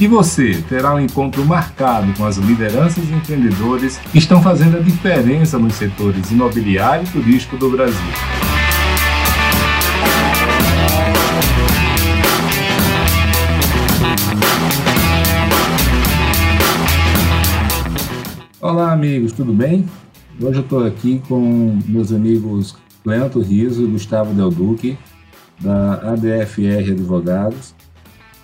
E você terá um encontro marcado com as lideranças e empreendedores que estão fazendo a diferença nos setores imobiliário e turístico do Brasil. Olá, amigos, tudo bem? Hoje eu estou aqui com meus amigos Cleanto Riso e Gustavo Del Duque, da ADFR Advogados.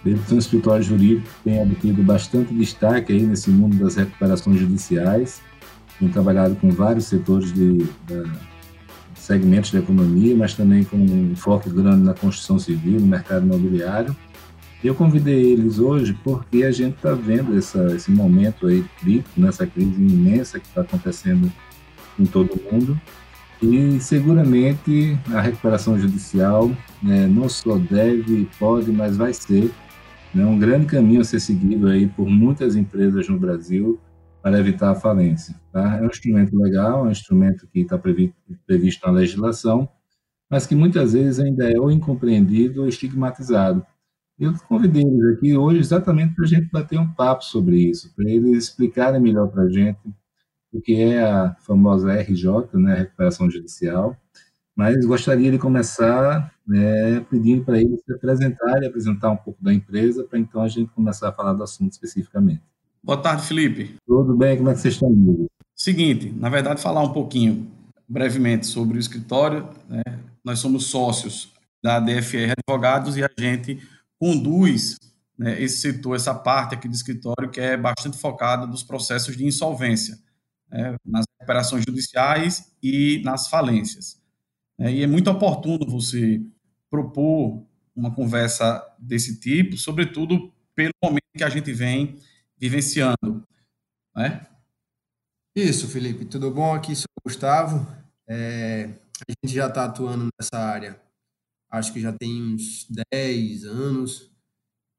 Eles são um escritório jurídico tem obtido bastante destaque aí nesse mundo das recuperações judiciais, tem trabalhado com vários setores de, de segmentos da economia, mas também com um foco grande na construção civil, no mercado imobiliário. Eu convidei eles hoje porque a gente está vendo essa, esse momento aí crítico, nessa crise imensa que está acontecendo em todo o mundo. E seguramente a recuperação judicial né, não só deve, pode, mas vai ser né, um grande caminho a ser seguido aí por muitas empresas no Brasil para evitar a falência. Tá? É um instrumento legal, é um instrumento que está previsto, previsto na legislação, mas que muitas vezes ainda é ou incompreendido ou estigmatizado. Eu convidei eles aqui hoje exatamente para a gente bater um papo sobre isso, para eles explicarem melhor para a gente o que é a famosa RJ, né, recuperação judicial, mas gostaria de começar né, pedindo para eles se apresentarem, apresentar um pouco da empresa, para então a gente começar a falar do assunto especificamente. Boa tarde, Felipe. Tudo bem? Como é que vocês estão? Amigos? Seguinte, na verdade, falar um pouquinho brevemente sobre o escritório. Né? Nós somos sócios da DFR Advogados e a gente conduz né, esse setor, essa parte aqui do escritório, que é bastante focada nos processos de insolvência, né, nas recuperações judiciais e nas falências. É, e é muito oportuno você propor uma conversa desse tipo, sobretudo pelo momento que a gente vem vivenciando. Né? Isso, Felipe, tudo bom? Aqui sou o Gustavo. É, a gente já está atuando nessa área acho que já tem uns 10 anos.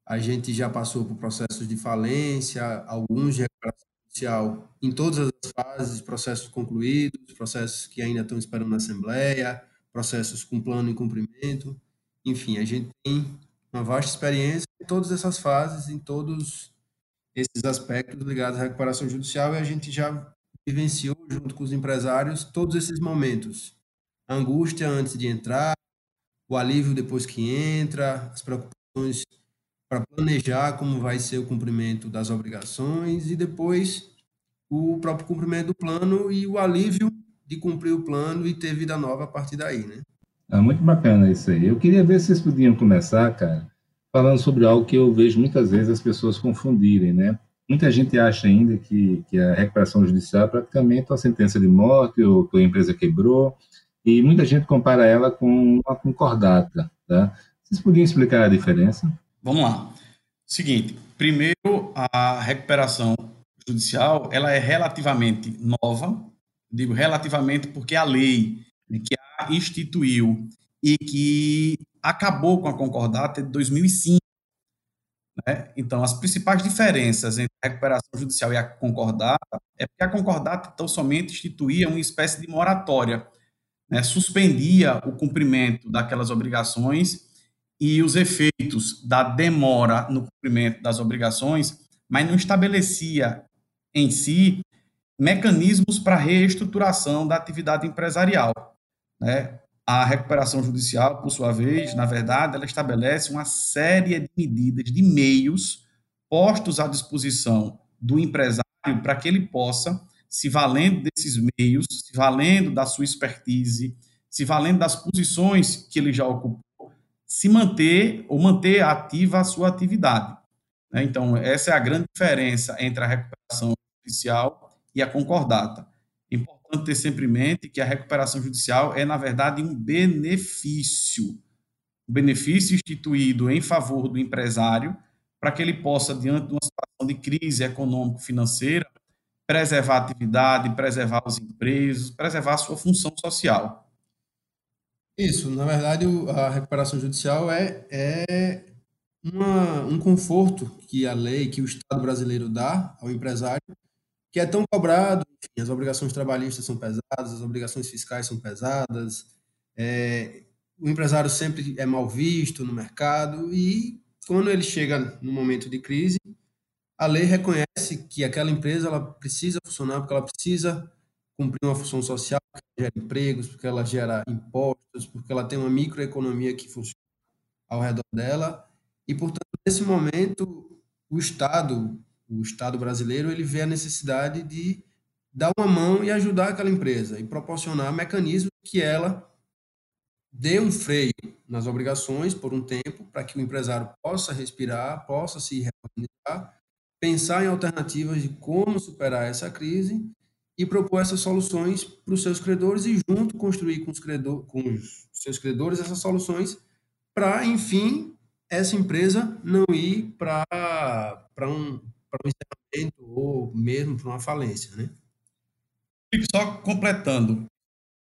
A gente já passou por processos de falência, alguns de recuperação judicial em todas as fases, processos concluídos, processos que ainda estão esperando na Assembleia, processos com plano em cumprimento. Enfim, a gente tem uma vasta experiência em todas essas fases, em todos esses aspectos ligados à recuperação judicial e a gente já vivenciou junto com os empresários todos esses momentos. A angústia antes de entrar, o alívio depois que entra, as preocupações para planejar como vai ser o cumprimento das obrigações e depois o próprio cumprimento do plano e o alívio de cumprir o plano e ter vida nova a partir daí, né? Ah, muito bacana isso aí. Eu queria ver se vocês podiam começar, cara, falando sobre algo que eu vejo muitas vezes as pessoas confundirem, né? Muita gente acha ainda que, que a recuperação judicial é praticamente uma sentença de morte ou que a empresa quebrou, e muita gente compara ela com uma concordata. Tá? Vocês podiam explicar a diferença? Vamos lá. Seguinte, primeiro, a recuperação judicial ela é relativamente nova, digo relativamente porque a lei que a instituiu e que acabou com a concordata de 2005. Né? Então, as principais diferenças entre a recuperação judicial e a concordata é porque a concordata tão somente instituía uma espécie de moratória né, suspendia o cumprimento daquelas obrigações e os efeitos da demora no cumprimento das obrigações, mas não estabelecia em si mecanismos para reestruturação da atividade empresarial. Né? A recuperação judicial, por sua vez, na verdade, ela estabelece uma série de medidas, de meios postos à disposição do empresário para que ele possa se valendo desses meios, se valendo da sua expertise, se valendo das posições que ele já ocupou, se manter ou manter ativa a sua atividade. Né? Então, essa é a grande diferença entre a recuperação judicial e a concordata. É importante ter sempre em mente que a recuperação judicial é, na verdade, um benefício. Um benefício instituído em favor do empresário para que ele possa, diante de uma situação de crise econômico-financeira, preservar a atividade, preservar os empregos, preservar a sua função social. Isso, na verdade, a recuperação judicial é, é uma, um conforto que a lei, que o Estado brasileiro dá ao empresário, que é tão cobrado, enfim, as obrigações trabalhistas são pesadas, as obrigações fiscais são pesadas, é, o empresário sempre é mal visto no mercado e quando ele chega no momento de crise, a lei reconhece que aquela empresa ela precisa funcionar porque ela precisa cumprir uma função social, porque ela gera empregos, porque ela gera impostos, porque ela tem uma microeconomia que funciona ao redor dela. E, portanto, nesse momento, o Estado, o Estado brasileiro, ele vê a necessidade de dar uma mão e ajudar aquela empresa e proporcionar mecanismos que ela dê um freio nas obrigações por um tempo, para que o empresário possa respirar, possa se reorganizar pensar em alternativas de como superar essa crise e propor essas soluções para os seus credores e junto construir com os, credor, com os seus credores essas soluções para, enfim, essa empresa não ir para um, um encerramento ou mesmo para uma falência, né? Só completando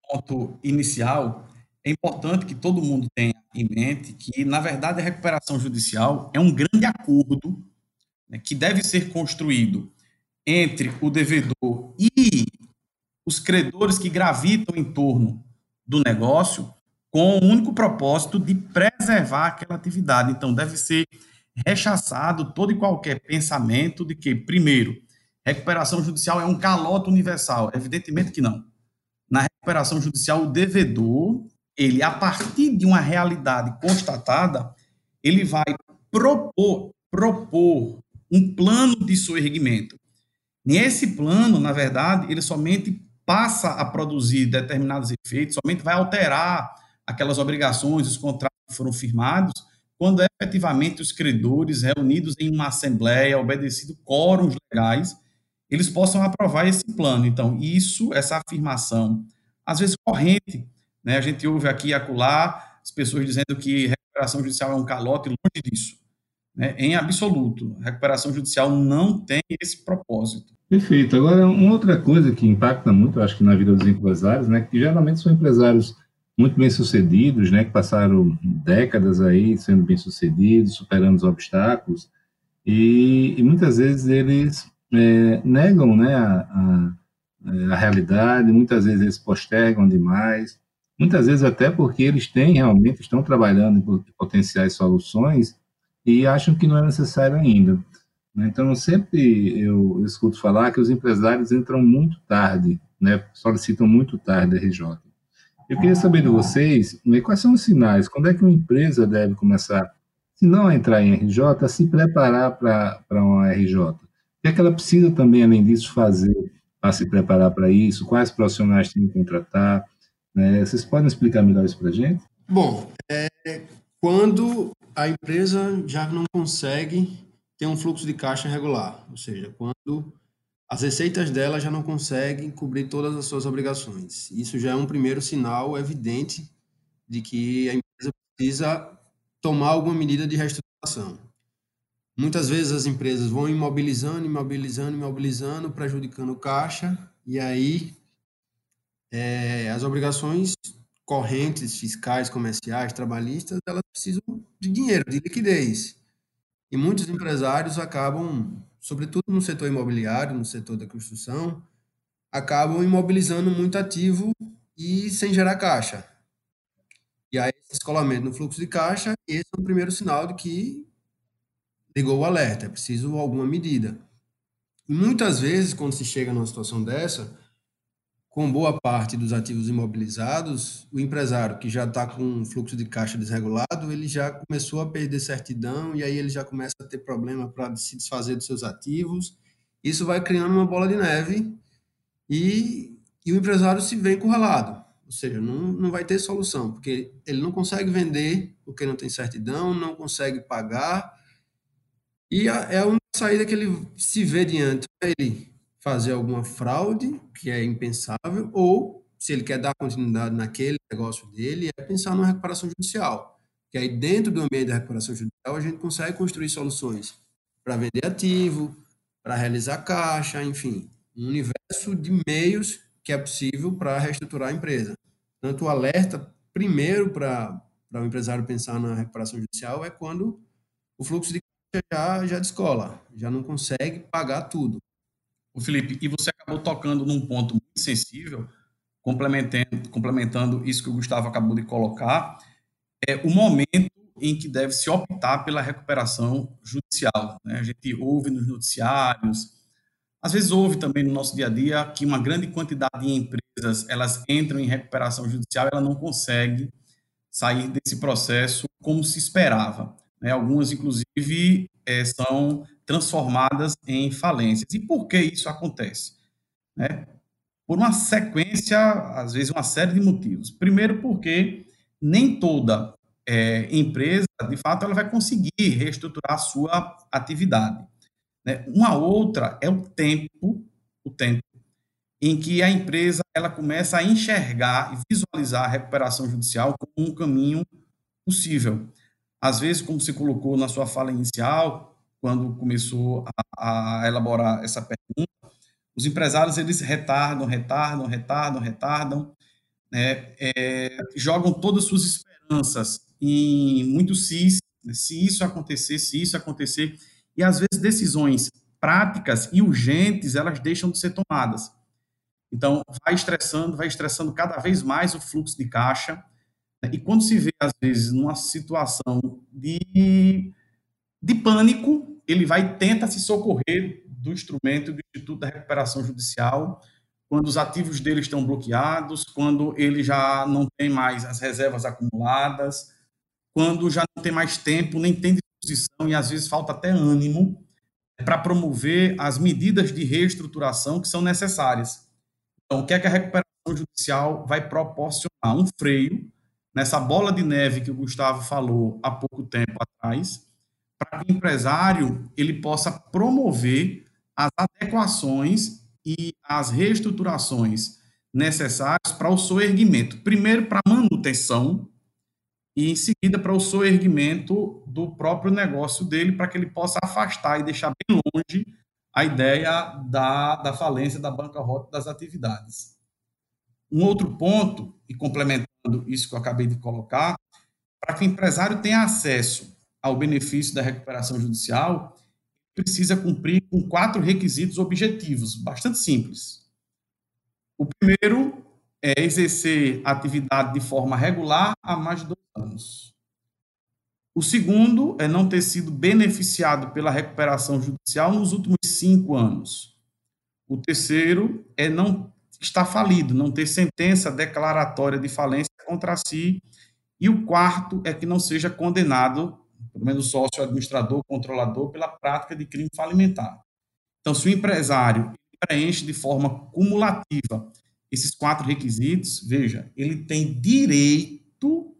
o ponto inicial, é importante que todo mundo tenha em mente que, na verdade, a recuperação judicial é um grande acordo né, que deve ser construído entre o devedor e os credores que gravitam em torno do negócio, com o único propósito de preservar aquela atividade. Então, deve ser rechaçado todo e qualquer pensamento de que, primeiro, recuperação judicial é um calote universal. Evidentemente que não. Na recuperação judicial, o devedor, ele, a partir de uma realidade constatada, ele vai propor, propor um plano de soerguimento. Nesse plano, na verdade, ele somente passa a produzir determinados efeitos, somente vai alterar aquelas obrigações, os contratos que foram firmados, quando efetivamente os credores reunidos em uma assembleia, obedecido quóruns legais, eles possam aprovar esse plano. Então, isso, essa afirmação, às vezes corrente, né? A gente ouve aqui e acolá as pessoas dizendo que recuperação judicial é um calote, longe disso né, em absoluto. Recuperação judicial não tem esse propósito. Perfeito. Agora, uma outra coisa que impacta muito, acho que na vida dos empresários, né, que geralmente são empresários muito bem-sucedidos, né, que passaram décadas aí sendo bem-sucedidos, superando os obstáculos, e, e muitas vezes eles é, negam né, a, a, a realidade, muitas vezes eles postergam demais, muitas vezes até porque eles têm realmente, estão trabalhando em potenciais soluções, e acham que não é necessário ainda. Né? Então, sempre eu escuto falar que os empresários entram muito tarde, né? solicitam muito tarde a RJ. Eu queria saber de vocês né, quais são os sinais, quando é que uma empresa deve começar, se não a entrar em RJ, a se preparar para uma RJ. O que é que ela precisa também, além disso, fazer para se preparar para isso? Quais profissionais tem que contratar? Né? Vocês podem explicar melhor isso para a gente? Bom, é, quando a empresa já não consegue ter um fluxo de caixa regular, ou seja, quando as receitas dela já não conseguem cobrir todas as suas obrigações. Isso já é um primeiro sinal evidente de que a empresa precisa tomar alguma medida de reestruturação. Muitas vezes as empresas vão imobilizando, imobilizando, imobilizando, prejudicando o caixa, e aí é, as obrigações correntes fiscais, comerciais, trabalhistas, elas precisam de dinheiro, de liquidez. E muitos empresários acabam, sobretudo no setor imobiliário, no setor da construção, acabam imobilizando muito ativo e sem gerar caixa. E aí, esse escolamento no fluxo de caixa, esse é o primeiro sinal de que ligou o alerta, é preciso alguma medida. E muitas vezes, quando se chega numa situação dessa, com boa parte dos ativos imobilizados, o empresário que já está com um fluxo de caixa desregulado, ele já começou a perder certidão e aí ele já começa a ter problema para se desfazer dos seus ativos. Isso vai criando uma bola de neve e, e o empresário se vê encurralado. Ou seja, não, não vai ter solução, porque ele não consegue vender porque não tem certidão, não consegue pagar. E é a única saída que ele se vê diante. Ele fazer alguma fraude, que é impensável, ou, se ele quer dar continuidade naquele negócio dele, é pensar numa recuperação judicial. Que aí, dentro do ambiente da recuperação judicial, a gente consegue construir soluções para vender ativo, para realizar caixa, enfim. um universo de meios que é possível para reestruturar a empresa. Tanto o alerta, primeiro, para o empresário pensar na recuperação judicial, é quando o fluxo de caixa já, já descola, já não consegue pagar tudo. O Felipe, e você acabou tocando num ponto muito sensível, complementando, complementando isso que o Gustavo acabou de colocar, é o momento em que deve se optar pela recuperação judicial. Né? A gente ouve nos noticiários, às vezes ouve também no nosso dia a dia que uma grande quantidade de empresas elas entram em recuperação judicial, ela não consegue sair desse processo como se esperava. Né? Algumas, inclusive, é, são transformadas em falências. E por que isso acontece? Né? Por uma sequência, às vezes, uma série de motivos. Primeiro, porque nem toda é, empresa, de fato, ela vai conseguir reestruturar a sua atividade. Né? Uma outra é o tempo, o tempo em que a empresa ela começa a enxergar e visualizar a recuperação judicial como um caminho possível. Às vezes, como você colocou na sua fala inicial, quando começou a, a elaborar essa pergunta, os empresários eles retardam, retardam, retardam, retardam, né? é, jogam todas as suas esperanças em muito se, né? se isso acontecer, se isso acontecer, e às vezes decisões práticas e urgentes elas deixam de ser tomadas. Então, vai estressando, vai estressando cada vez mais o fluxo de caixa. Né? E quando se vê, às vezes, numa situação de, de pânico, ele vai tenta se socorrer do instrumento do Instituto da Recuperação Judicial, quando os ativos dele estão bloqueados, quando ele já não tem mais as reservas acumuladas, quando já não tem mais tempo, nem tem disposição e às vezes falta até ânimo para promover as medidas de reestruturação que são necessárias. Então, o que é que a recuperação judicial vai proporcionar? Um freio nessa bola de neve que o Gustavo falou há pouco tempo atrás, para que o empresário ele possa promover as adequações e as reestruturações necessárias para o seu erguimento. Primeiro, para manutenção e em seguida para o soerguimento do próprio negócio dele, para que ele possa afastar e deixar bem longe a ideia da, da falência da banca-rota das atividades. Um outro ponto, e complementando isso que eu acabei de colocar, para que o empresário tenha acesso ao benefício da recuperação judicial, precisa cumprir com quatro requisitos objetivos, bastante simples. O primeiro é exercer atividade de forma regular há mais de dois anos. O segundo é não ter sido beneficiado pela recuperação judicial nos últimos cinco anos. O terceiro é não estar falido, não ter sentença declaratória de falência contra si. E o quarto é que não seja condenado, pelo menos sócio administrador, controlador, pela prática de crime falimentar. Então, se o empresário preenche de forma cumulativa esses quatro requisitos, veja, ele tem direito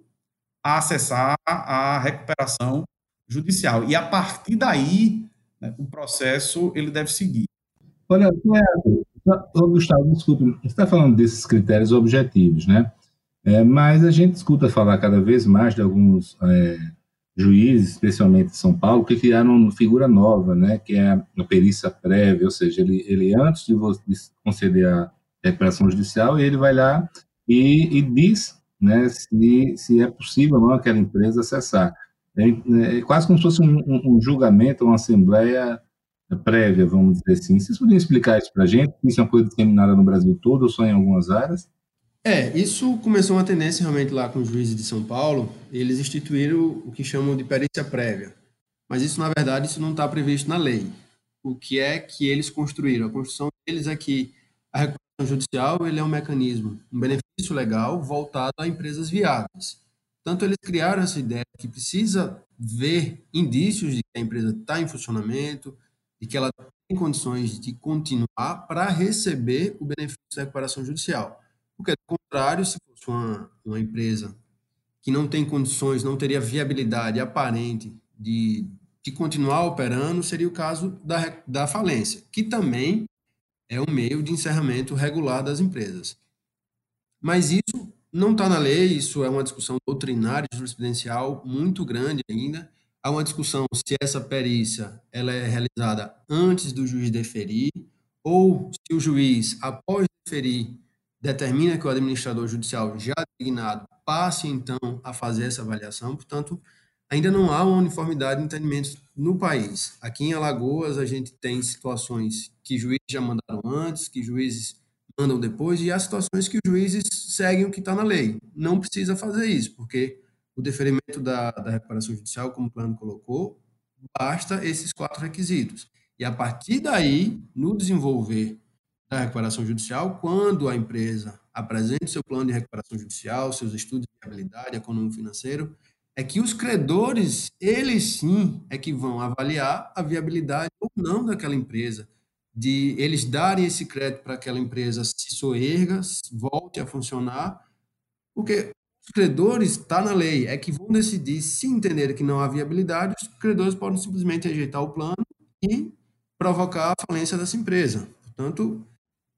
a acessar a recuperação judicial. E a partir daí, né, o processo ele deve seguir. Olha, Gustavo, desculpe, você está falando desses critérios objetivos, né? É, mas a gente escuta falar cada vez mais de alguns é, juízes, especialmente em São Paulo, que criaram uma figura nova, né? Que é a perícia prévia, ou seja, ele, ele antes de, você, de conceder a recuperação judicial, ele vai lá e, e diz né, se, se é possível ou não aquela empresa acessar. É, é quase como se fosse um, um, um, julgamento, uma assembleia prévia, vamos dizer assim. Vocês poderiam explicar isso para a gente? Isso é uma coisa disseminada no Brasil todo ou só em algumas áreas? É, isso começou uma tendência realmente lá com os juízes de São Paulo. Eles instituíram o que chamam de perícia prévia. Mas isso, na verdade, isso não está previsto na lei. O que é que eles construíram? A construção deles é que a judicial ele é um mecanismo, um benefício legal voltado a empresas viáveis. Tanto eles criaram essa ideia que precisa ver indícios de que a empresa está em funcionamento, e que ela tem condições de continuar para receber o benefício da recuperação judicial. Porque, do contrário, se fosse uma, uma empresa que não tem condições, não teria viabilidade aparente de, de continuar operando, seria o caso da, da falência, que também é um meio de encerramento regular das empresas. Mas isso não está na lei, isso é uma discussão doutrinária, jurisprudencial muito grande ainda. Há uma discussão se essa perícia ela é realizada antes do juiz deferir ou se o juiz, após deferir, determina que o administrador judicial já designado passe então a fazer essa avaliação. Portanto, ainda não há uma uniformidade de entendimentos no país. Aqui em Alagoas, a gente tem situações que juízes já mandaram antes, que juízes mandam depois, e há situações que os juízes seguem o que está na lei. Não precisa fazer isso, porque o deferimento da, da recuperação judicial, como o plano colocou, basta esses quatro requisitos. E a partir daí, no desenvolver da recuperação judicial, quando a empresa apresente seu plano de recuperação judicial, seus estudos de viabilidade econômico-financeiro, é que os credores, eles sim, é que vão avaliar a viabilidade ou não daquela empresa, de eles darem esse crédito para aquela empresa se soerga, volte a funcionar, porque os credores, está na lei, é que vão decidir, se entenderem que não há viabilidade, os credores podem simplesmente rejeitar o plano e provocar a falência dessa empresa. Portanto,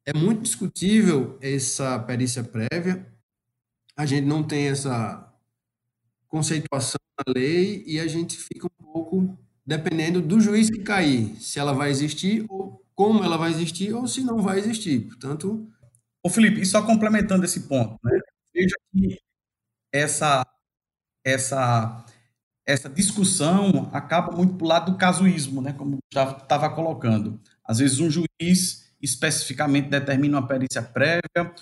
é muito discutível essa perícia prévia, a gente não tem essa conceituação na lei e a gente fica um pouco dependendo do juiz que cair, se ela vai existir ou como ela vai existir ou se não vai existir. Portanto. Ô, Felipe, e só complementando esse ponto, né? veja que essa, essa, essa discussão acaba muito para o lado do casuísmo, né? como o Gustavo estava colocando. Às vezes, um juiz especificamente determina uma perícia prévia,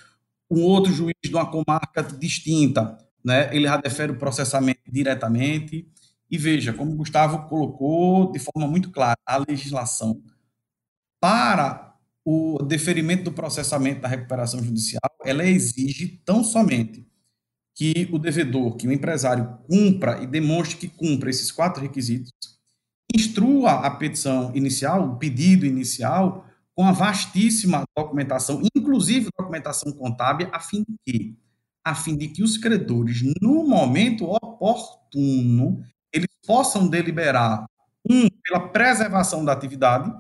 um outro juiz de uma comarca distinta, né? ele já defere o processamento diretamente. E veja, como o Gustavo colocou de forma muito clara, a legislação para o deferimento do processamento da recuperação judicial, ela exige tão somente que o devedor, que o empresário cumpra e demonstre que cumpra esses quatro requisitos, instrua a petição inicial, o pedido inicial, com a vastíssima documentação, inclusive documentação contábil, a fim de que, a fim de que os credores, no momento oportuno, eles possam deliberar um pela preservação da atividade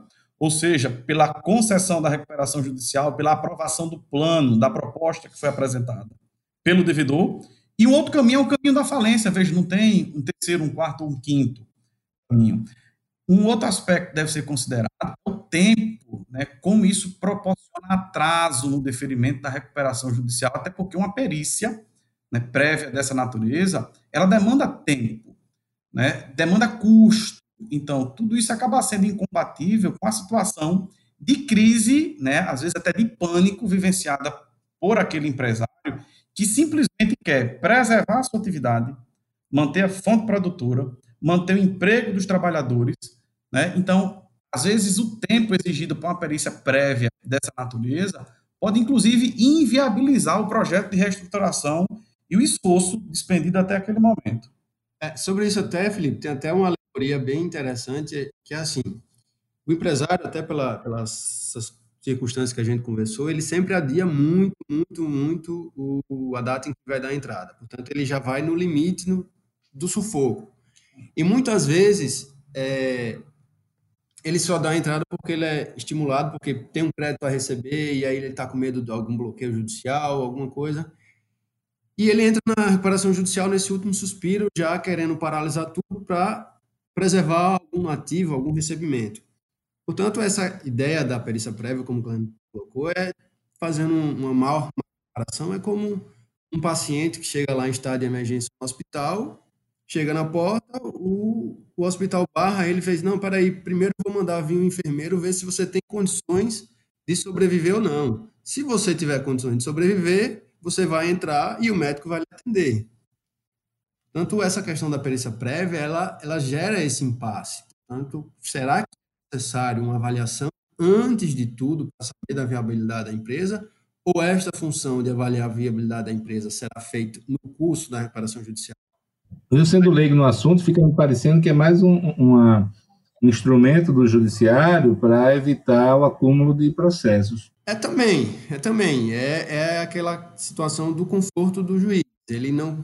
ou seja, pela concessão da recuperação judicial, pela aprovação do plano, da proposta que foi apresentada pelo devedor. E um outro caminho é o caminho da falência. Veja, não tem um terceiro, um quarto ou um quinto caminho. Um outro aspecto que deve ser considerado é o tempo, né, como isso proporciona atraso no deferimento da recuperação judicial, até porque uma perícia né, prévia dessa natureza, ela demanda tempo, né, demanda custo, então, tudo isso acaba sendo incompatível com a situação de crise, né, às vezes até de pânico vivenciada por aquele empresário que simplesmente quer preservar a sua atividade, manter a fonte produtora, manter o emprego dos trabalhadores, né? Então, às vezes o tempo exigido para uma perícia prévia dessa natureza pode inclusive inviabilizar o projeto de reestruturação e o esforço despendido até aquele momento. É, sobre isso até, Felipe, tem até uma teoria bem interessante, que é assim, o empresário, até pela, pelas circunstâncias que a gente conversou, ele sempre adia muito, muito, muito o, a data em que vai dar a entrada. Portanto, ele já vai no limite no, do sufoco. E muitas vezes, é, ele só dá a entrada porque ele é estimulado, porque tem um crédito a receber, e aí ele está com medo de algum bloqueio judicial, alguma coisa. E ele entra na recuperação judicial nesse último suspiro, já querendo paralisar tudo para preservar algum ativo, algum recebimento. Portanto, essa ideia da perícia prévia, como o Cleber colocou, é fazendo uma maior comparação, é como um paciente que chega lá em estado de emergência no hospital, chega na porta, o, o hospital barra, ele fez, não, peraí, primeiro vou mandar vir um enfermeiro ver se você tem condições de sobreviver ou não. Se você tiver condições de sobreviver, você vai entrar e o médico vai lhe atender. Tanto essa questão da perícia prévia, ela, ela gera esse impasse. Portanto, será que é necessário uma avaliação antes de tudo para saber da viabilidade da empresa? Ou esta função de avaliar a viabilidade da empresa será feita no curso da reparação judicial? Eu, sendo leigo no assunto, fica me parecendo que é mais um, uma, um instrumento do judiciário para evitar o acúmulo de processos. É também, é também. É, é aquela situação do conforto do juiz. Ele não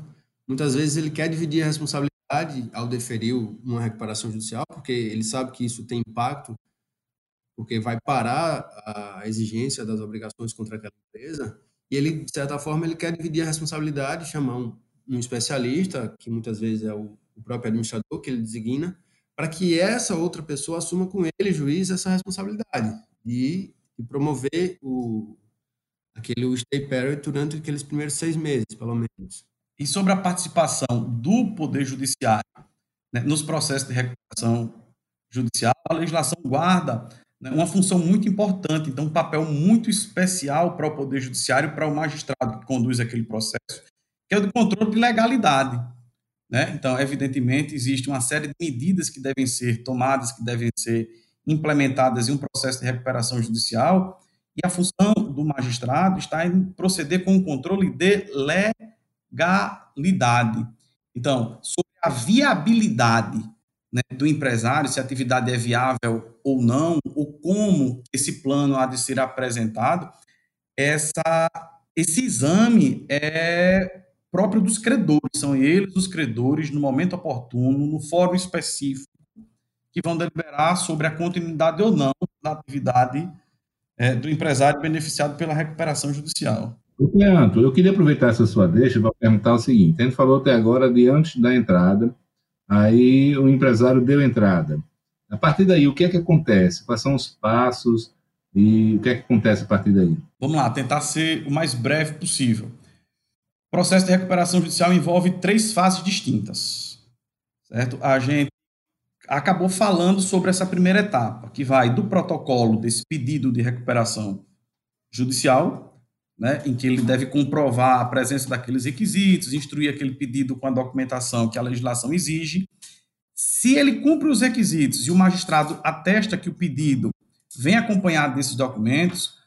Muitas vezes ele quer dividir a responsabilidade ao deferir uma recuperação judicial, porque ele sabe que isso tem impacto, porque vai parar a exigência das obrigações contra aquela empresa, e ele, de certa forma, ele quer dividir a responsabilidade, chamar um, um especialista, que muitas vezes é o, o próprio administrador que ele designa, para que essa outra pessoa assuma com ele, juiz, essa responsabilidade de e promover o, aquele stay period durante aqueles primeiros seis meses, pelo menos. E sobre a participação do Poder Judiciário né, nos processos de recuperação judicial, a legislação guarda né, uma função muito importante, então um papel muito especial para o Poder Judiciário, para o magistrado que conduz aquele processo, que é o do controle de legalidade. Né? Então, evidentemente, existe uma série de medidas que devem ser tomadas, que devem ser implementadas em um processo de recuperação judicial, e a função do magistrado está em proceder com o controle de legalidade. Então, sobre a viabilidade né, do empresário, se a atividade é viável ou não, ou como esse plano há de ser apresentado, essa, esse exame é próprio dos credores, são eles os credores, no momento oportuno, no fórum específico, que vão deliberar sobre a continuidade ou não da atividade é, do empresário beneficiado pela recuperação judicial. Leandro, eu queria aproveitar essa sua deixa para perguntar o seguinte: a gente falou até agora de antes da entrada, aí o empresário deu entrada. A partir daí, o que é que acontece? Quais são os passos e o que é que acontece a partir daí? Vamos lá, tentar ser o mais breve possível. O processo de recuperação judicial envolve três fases distintas. Certo? A gente acabou falando sobre essa primeira etapa, que vai do protocolo desse pedido de recuperação judicial, né, em que ele deve comprovar a presença daqueles requisitos, instruir aquele pedido com a documentação que a legislação exige. Se ele cumpre os requisitos e o magistrado atesta que o pedido vem acompanhado desses documentos,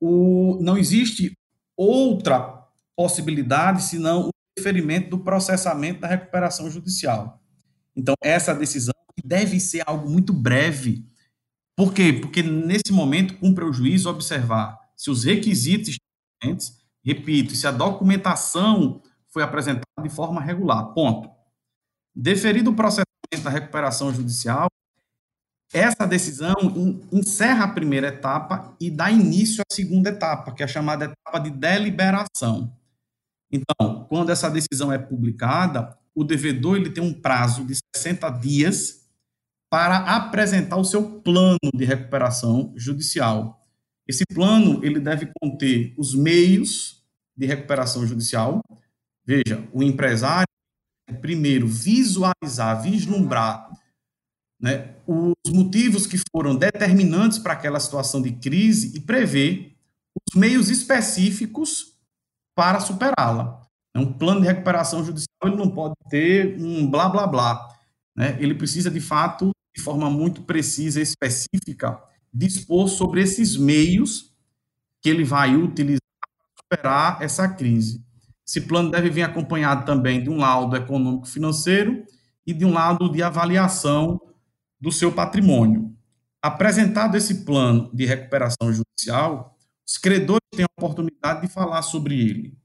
o, não existe outra possibilidade senão o deferimento do processamento da recuperação judicial. Então, essa decisão deve ser algo muito breve. Por quê? Porque nesse momento cumpre o juiz observar se os requisitos estão presentes, repito, se a documentação foi apresentada de forma regular. Ponto. Deferido o processamento da recuperação judicial, essa decisão encerra a primeira etapa e dá início à segunda etapa, que é a chamada etapa de deliberação. Então, quando essa decisão é publicada, o devedor ele tem um prazo de 60 dias para apresentar o seu plano de recuperação judicial. Esse plano ele deve conter os meios de recuperação judicial. Veja, o empresário primeiro visualizar, vislumbrar né, os motivos que foram determinantes para aquela situação de crise e prever os meios específicos para superá-la. Um plano de recuperação judicial ele não pode ter um blá blá blá. Né? Ele precisa, de fato, de forma muito precisa e específica, dispor sobre esses meios que ele vai utilizar para superar essa crise. Esse plano deve vir acompanhado também de um laudo econômico-financeiro e de um laudo de avaliação do seu patrimônio. Apresentado esse plano de recuperação judicial, os credores têm a oportunidade de falar sobre ele.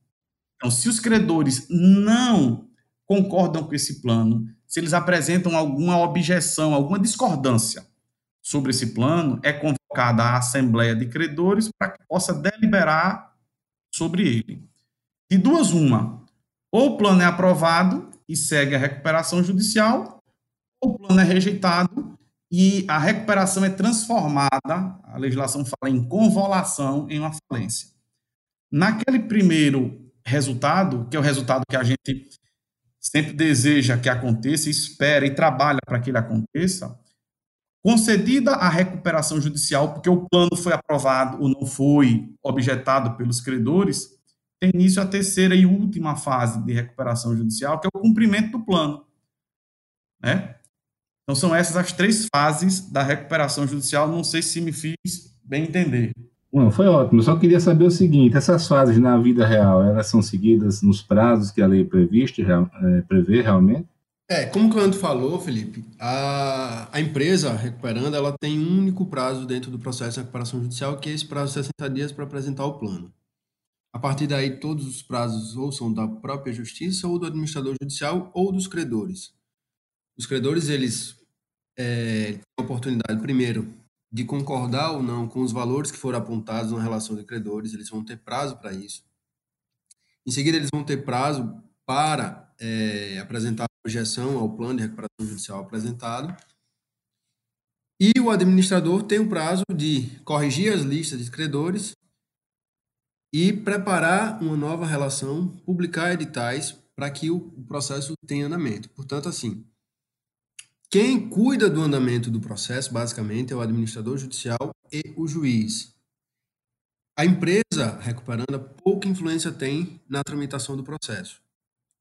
Então, se os credores não concordam com esse plano, se eles apresentam alguma objeção, alguma discordância sobre esse plano, é convocada a Assembleia de Credores para que possa deliberar sobre ele. De duas, uma. Ou o plano é aprovado e segue a recuperação judicial, ou o plano é rejeitado e a recuperação é transformada, a legislação fala em convolução, em uma falência. Naquele primeiro resultado, que é o resultado que a gente sempre deseja que aconteça, espera e trabalha para que ele aconteça, concedida a recuperação judicial, porque o plano foi aprovado ou não foi objetado pelos credores, tem início a terceira e última fase de recuperação judicial, que é o cumprimento do plano. Né? Então, são essas as três fases da recuperação judicial. Não sei se me fiz bem entender. Não, foi ótimo. Eu só queria saber o seguinte: essas fases na vida real, elas são seguidas nos prazos que a lei previste, é, prevê realmente? É, como o Cleandro falou, Felipe, a, a empresa recuperando, ela tem um único prazo dentro do processo de recuperação judicial, que é esse prazo de 60 dias para apresentar o plano. A partir daí, todos os prazos ou são da própria justiça, ou do administrador judicial, ou dos credores. Os credores, eles é, têm a oportunidade, primeiro, de concordar ou não com os valores que foram apontados na relação de credores, eles vão ter prazo para isso. Em seguida, eles vão ter prazo para é, apresentar a objeção ao plano de recuperação judicial apresentado. E o administrador tem o prazo de corrigir as listas de credores e preparar uma nova relação, publicar editais para que o processo tenha andamento. Portanto, assim, quem cuida do andamento do processo, basicamente, é o administrador judicial e o juiz. A empresa recuperando pouca influência tem na tramitação do processo.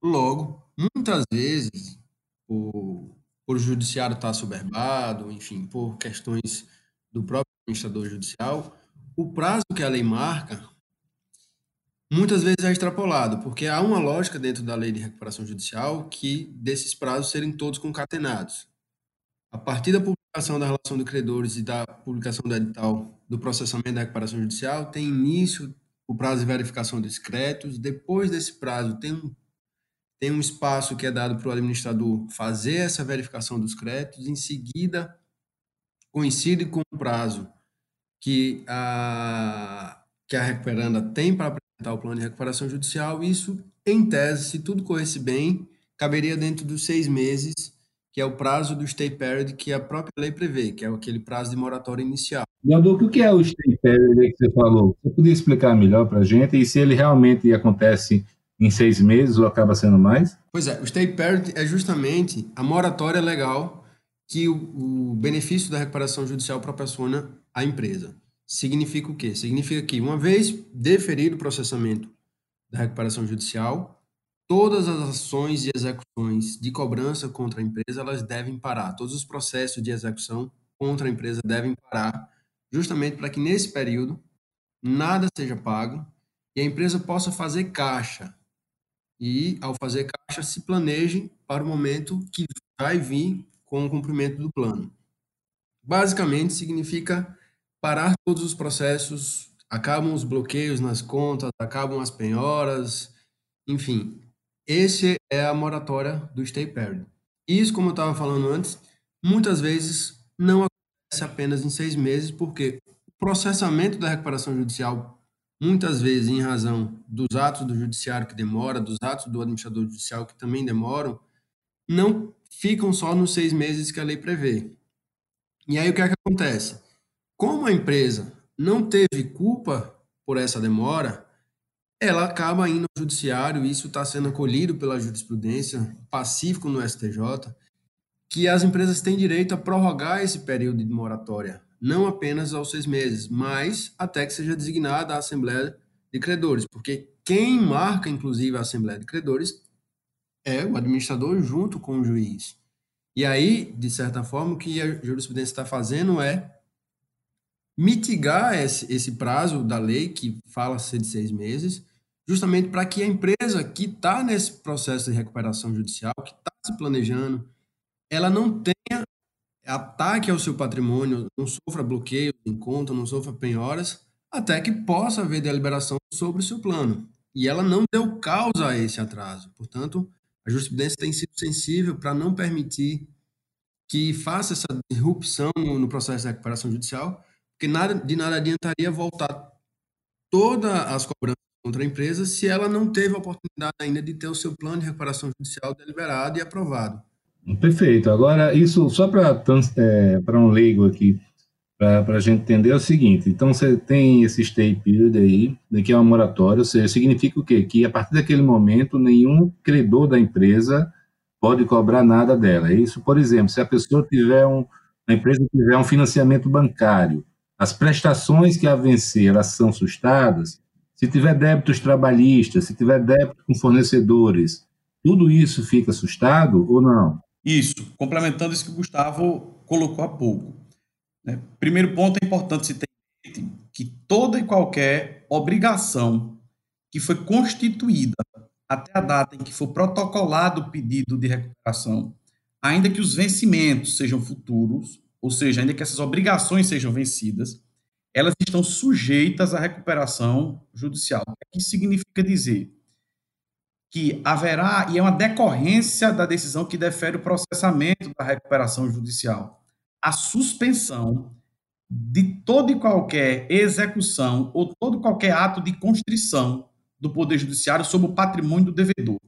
Logo, muitas vezes, por o judiciário estar soberbado, enfim, por questões do próprio administrador judicial, o prazo que a lei marca muitas vezes é extrapolado, porque há uma lógica dentro da lei de recuperação judicial que desses prazos serem todos concatenados. A partir da publicação da relação de credores e da publicação do edital do processamento da recuperação judicial, tem início o prazo de verificação dos créditos. Depois desse prazo, tem um, tem um espaço que é dado para o administrador fazer essa verificação dos créditos. Em seguida, coincide com o prazo que a, que a recuperanda tem para apresentar o plano de recuperação judicial. Isso, em tese, se tudo corresse bem, caberia dentro dos seis meses que é o prazo do stay period que a própria lei prevê, que é aquele prazo de moratória inicial. Leandro, o que é o stay period que você falou? Você podia explicar melhor para a gente e se ele realmente acontece em seis meses ou acaba sendo mais? Pois é, o stay period é justamente a moratória legal que o, o benefício da recuperação judicial proporciona à empresa. Significa o quê? Significa que, uma vez deferido o processamento da recuperação judicial, todas as ações e execuções de cobrança contra a empresa elas devem parar. Todos os processos de execução contra a empresa devem parar, justamente para que nesse período nada seja pago e a empresa possa fazer caixa. E ao fazer caixa se planeje para o momento que vai vir com o cumprimento do plano. Basicamente significa parar todos os processos, acabam os bloqueios nas contas, acabam as penhoras, enfim, esse é a moratória do stay period. Isso, como eu estava falando antes, muitas vezes não acontece apenas em seis meses, porque o processamento da recuperação judicial, muitas vezes em razão dos atos do judiciário que demora, dos atos do administrador judicial que também demoram, não ficam só nos seis meses que a lei prevê. E aí o que é que acontece? Como a empresa não teve culpa por essa demora, ela acaba indo ao judiciário, e isso está sendo acolhido pela jurisprudência, pacífico no STJ, que as empresas têm direito a prorrogar esse período de moratória, não apenas aos seis meses, mas até que seja designada a Assembleia de Credores, porque quem marca, inclusive, a Assembleia de Credores é o administrador junto com o juiz. E aí, de certa forma, o que a jurisprudência está fazendo é mitigar esse, esse prazo da lei, que fala ser de seis meses, justamente para que a empresa que está nesse processo de recuperação judicial, que está se planejando, ela não tenha ataque ao seu patrimônio, não sofra bloqueio em conta, não sofra penhoras, até que possa haver deliberação sobre o seu plano. E ela não deu causa a esse atraso. Portanto, a jurisprudência tem sido sensível para não permitir que faça essa disrupção no processo de recuperação judicial, porque nada, de nada adiantaria voltar todas as cobranças contra a empresa se ela não teve a oportunidade ainda de ter o seu plano de recuperação judicial deliberado e aprovado. Perfeito. Agora, isso só para é, um leigo aqui, para a gente entender é o seguinte: então você tem esse stay period aí, que é uma moratória, ou seja, significa o quê? Que a partir daquele momento nenhum credor da empresa pode cobrar nada dela. É isso, por exemplo, se a pessoa tiver um, a empresa tiver um financiamento bancário, as prestações que a vencer elas são sustadas, se tiver débitos trabalhistas, se tiver débito com fornecedores, tudo isso fica assustado ou não? Isso, complementando isso que o Gustavo colocou há pouco. Né? Primeiro ponto é importante se ter que toda e qualquer obrigação que foi constituída até a data em que for protocolado o pedido de recuperação, ainda que os vencimentos sejam futuros, ou seja, ainda que essas obrigações sejam vencidas, elas estão sujeitas à recuperação judicial. O que significa dizer? Que haverá, e é uma decorrência da decisão que defere o processamento da recuperação judicial, a suspensão de toda e qualquer execução ou todo qualquer ato de constrição do Poder Judiciário sobre o patrimônio do devedor.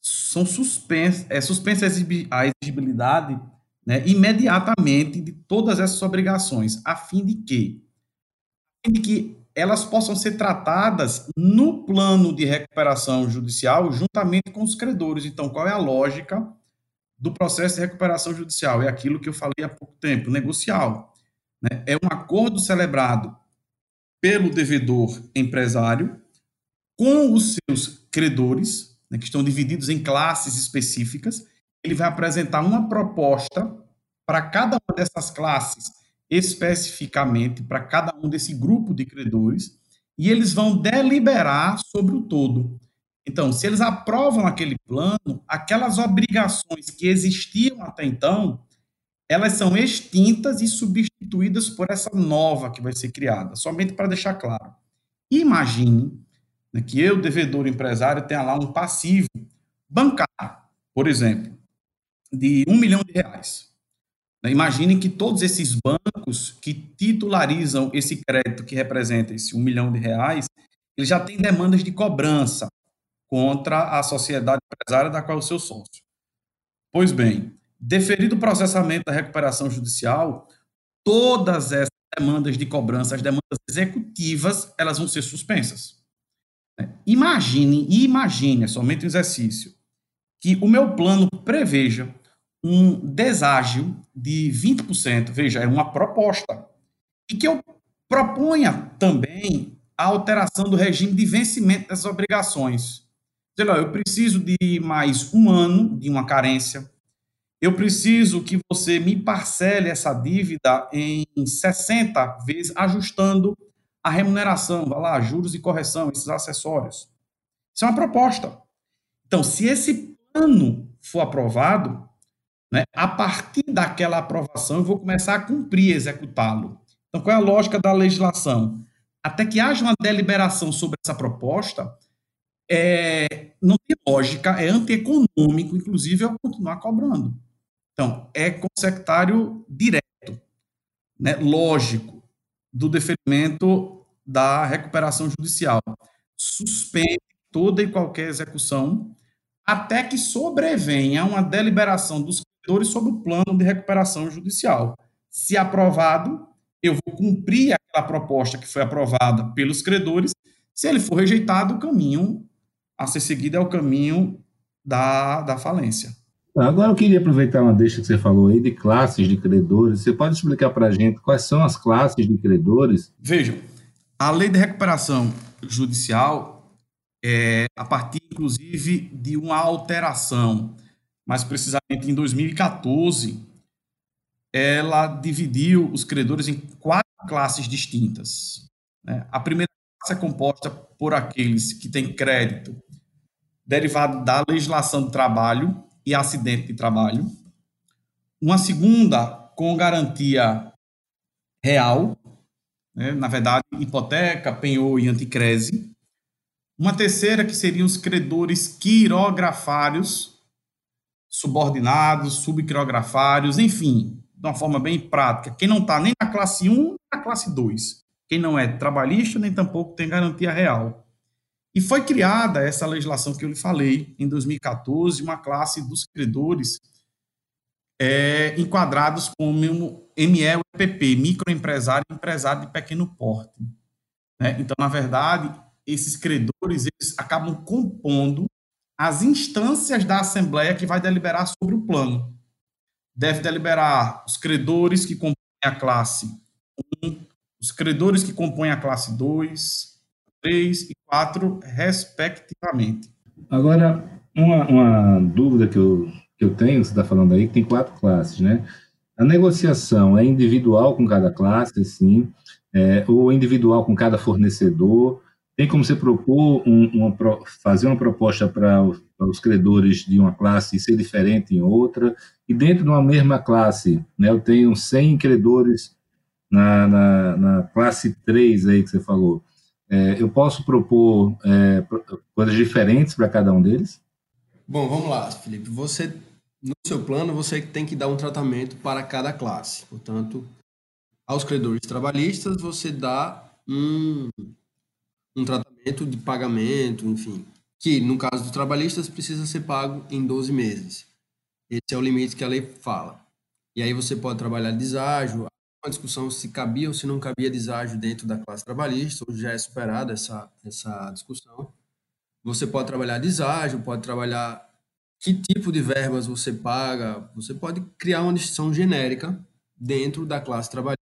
São suspensas, é suspensa a exigibilidade né, imediatamente de todas essas obrigações, a fim de que, de que elas possam ser tratadas no plano de recuperação judicial juntamente com os credores. Então, qual é a lógica do processo de recuperação judicial? É aquilo que eu falei há pouco tempo, negocial. Né? É um acordo celebrado pelo devedor empresário com os seus credores, né, que estão divididos em classes específicas. Ele vai apresentar uma proposta para cada uma dessas classes especificamente para cada um desse grupo de credores e eles vão deliberar sobre o todo. Então, se eles aprovam aquele plano, aquelas obrigações que existiam até então, elas são extintas e substituídas por essa nova que vai ser criada, somente para deixar claro. Imagine né, que eu, devedor empresário, tenha lá um passivo bancário, por exemplo, de um milhão de reais. Né, imagine que todos esses bancos que titularizam esse crédito que representa esse um milhão de reais, eles já têm demandas de cobrança contra a sociedade empresária da qual é o seu sócio. Pois bem, deferido o processamento da recuperação judicial, todas essas demandas de cobrança, as demandas executivas, elas vão ser suspensas. Né? Imagine, imagine, é somente um exercício, que o meu plano preveja um deságio de 20%, veja, é uma proposta, e que eu proponha também a alteração do regime de vencimento dessas obrigações. Sei lá, eu preciso de mais um ano de uma carência, eu preciso que você me parcele essa dívida em 60 vezes, ajustando a remuneração, vai lá, juros e correção, esses acessórios. Isso é uma proposta. Então, se esse plano for aprovado, né? A partir daquela aprovação, eu vou começar a cumprir, executá-lo. Então, qual é a lógica da legislação? Até que haja uma deliberação sobre essa proposta, é, não tem lógica, é antieconômico, inclusive, eu continuar cobrando. Então, é consectário direto, né, lógico, do deferimento da recuperação judicial. Suspende toda e qualquer execução até que sobrevenha uma deliberação dos credores sobre o plano de recuperação judicial. Se aprovado, eu vou cumprir aquela proposta que foi aprovada pelos credores. Se ele for rejeitado, o caminho a ser seguido é o caminho da, da falência. Agora eu queria aproveitar uma deixa que você falou aí de classes de credores. Você pode explicar para a gente quais são as classes de credores? Vejam, a lei de recuperação judicial é a partir, inclusive, de uma alteração mais precisamente em 2014, ela dividiu os credores em quatro classes distintas. Né? A primeira classe é composta por aqueles que têm crédito derivado da legislação do trabalho e acidente de trabalho. Uma segunda com garantia real, né? na verdade, hipoteca, penhor e anticrese. Uma terceira que seriam os credores quirografários, subordinados, subcriografários, enfim, de uma forma bem prática. Quem não está nem na classe 1, nem na classe 2. Quem não é trabalhista, nem tampouco tem garantia real. E foi criada essa legislação que eu lhe falei, em 2014, uma classe dos credores é, enquadrados como MEUPP, microempresário e empresário de pequeno porte. Né? Então, na verdade, esses credores eles acabam compondo as instâncias da Assembleia que vai deliberar sobre o plano. Deve deliberar os credores que compõem a classe 1, os credores que compõem a classe 2, 3 e 4, respectivamente. Agora, uma, uma dúvida que eu, que eu tenho, você está falando aí, que tem quatro classes, né? A negociação é individual com cada classe, sim, é, ou individual com cada fornecedor, tem como você propor um, uma, fazer uma proposta para os, credores de uma classe e ser diferente em outra, e dentro de uma mesma classe, né, eu tenho 100 credores na, na, na classe 3 aí que você falou, é, eu posso propor é, coisas diferentes para cada um deles? Bom, vamos lá, Felipe. Você, no seu plano, você tem que dar um tratamento para cada classe. Portanto, aos credores trabalhistas, você dá um, um tratamento de pagamento, enfim, que no caso dos trabalhistas precisa ser pago em 12 meses. Esse é o limite que a lei fala. E aí você pode trabalhar deságio, uma discussão se cabia ou se não cabia deságio dentro da classe trabalhista, hoje já é superada essa, essa discussão. Você pode trabalhar deságio, pode trabalhar que tipo de verbas você paga, você pode criar uma distinção genérica dentro da classe trabalhista,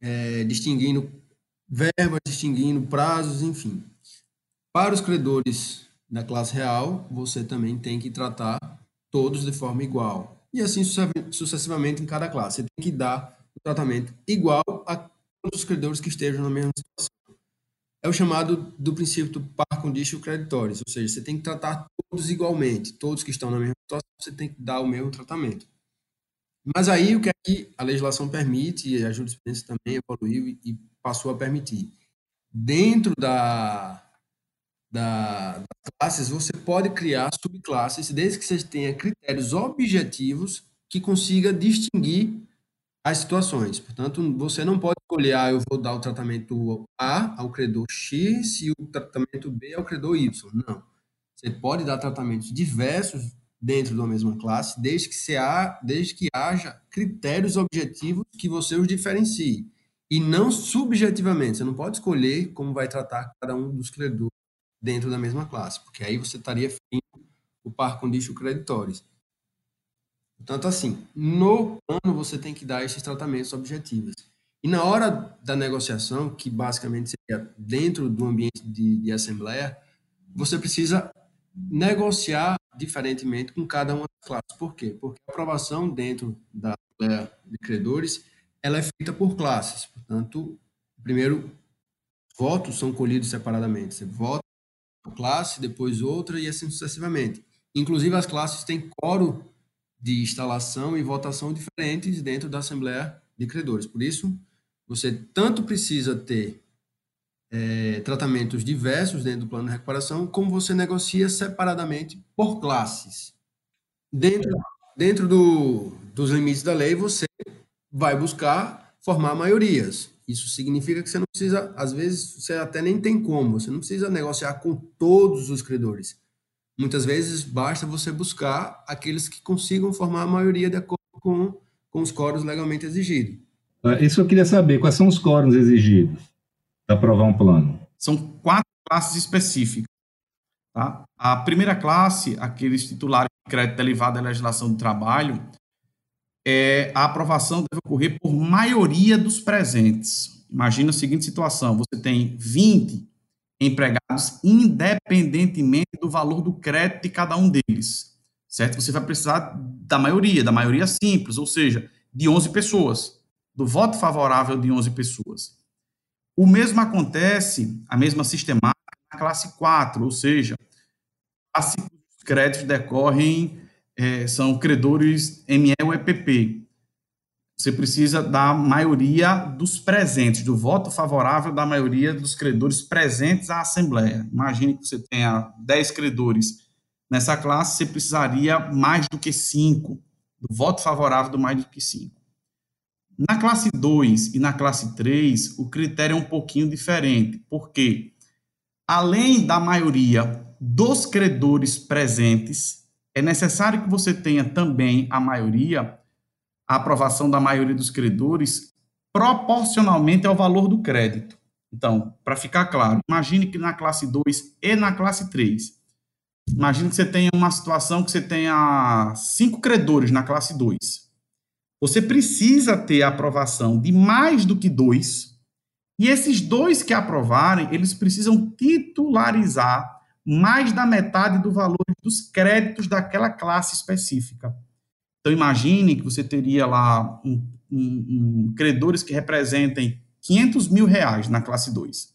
é, distinguindo verbas, distinguindo prazos, enfim. Para os credores da classe real, você também tem que tratar todos de forma igual e assim sucessivamente em cada classe. Você tem que dar o tratamento igual a todos os credores que estejam na mesma situação. É o chamado do princípio do par condicio creditores, ou seja, você tem que tratar todos igualmente, todos que estão na mesma situação, você tem que dar o mesmo tratamento. Mas aí o que, é que a legislação permite, e a jurisprudência também evoluiu e passou a permitir. Dentro da, da, das classes, você pode criar subclasses, desde que você tenha critérios objetivos que consiga distinguir as situações. Portanto, você não pode escolher, ah, eu vou dar o tratamento A ao credor X e o tratamento B ao credor Y. Não. Você pode dar tratamentos diversos dentro da mesma classe, desde que, se há, desde que haja critérios objetivos que você os diferencie. E não subjetivamente. Você não pode escolher como vai tratar cada um dos credores dentro da mesma classe, porque aí você estaria ferindo o par condicio creditores. Portanto, assim, no plano você tem que dar esses tratamentos objetivos. E na hora da negociação, que basicamente seria dentro do ambiente de, de assembleia, você precisa negociar diferentemente com cada uma das classes. Por quê? Porque a aprovação dentro da assembleia de credores ela é feita por classes. Portanto, primeiro, votos são colhidos separadamente. Você vota classe, depois outra e assim sucessivamente. Inclusive, as classes têm coro de instalação e votação diferentes dentro da Assembleia de Credores. Por isso, você tanto precisa ter é, tratamentos diversos dentro do plano de recuperação, como você negocia separadamente por classes. Dentro, dentro do, dos limites da lei, você vai buscar formar maiorias. Isso significa que você não precisa, às vezes, você até nem tem como, você não precisa negociar com todos os credores. Muitas vezes basta você buscar aqueles que consigam formar a maioria de acordo com, com os quóruns legalmente exigidos. Ah, isso eu queria saber, quais são os quóruns exigidos para aprovar um plano? São quatro classes específicas. Tá? A primeira classe, aqueles titulares de crédito derivado da legislação do trabalho, é, a aprovação deve ocorrer por maioria dos presentes. Imagina a seguinte situação: você tem 20 empregados, independentemente do valor do crédito de cada um deles. Certo? Você vai precisar da maioria, da maioria simples, ou seja, de 11 pessoas, do voto favorável de 11 pessoas. O mesmo acontece, a mesma sistemática, na classe 4, ou seja, classe créditos decorrem é, são credores ME ou EPP. Você precisa da maioria dos presentes, do voto favorável da maioria dos credores presentes à Assembleia. Imagine que você tenha 10 credores nessa classe, você precisaria mais do que 5, do voto favorável do mais do que 5. Na classe 2 e na classe 3, o critério é um pouquinho diferente, porque além da maioria dos credores presentes, é necessário que você tenha também a maioria, a aprovação da maioria dos credores, proporcionalmente ao valor do crédito. Então, para ficar claro, imagine que na classe 2 e na classe 3, imagine que você tenha uma situação que você tenha cinco credores na classe 2. Você precisa ter a aprovação de mais do que dois, e esses dois que aprovarem, eles precisam titularizar mais da metade do valor dos créditos daquela classe específica. Então, imagine que você teria lá um, um, um, credores que representem 500 mil reais na classe 2.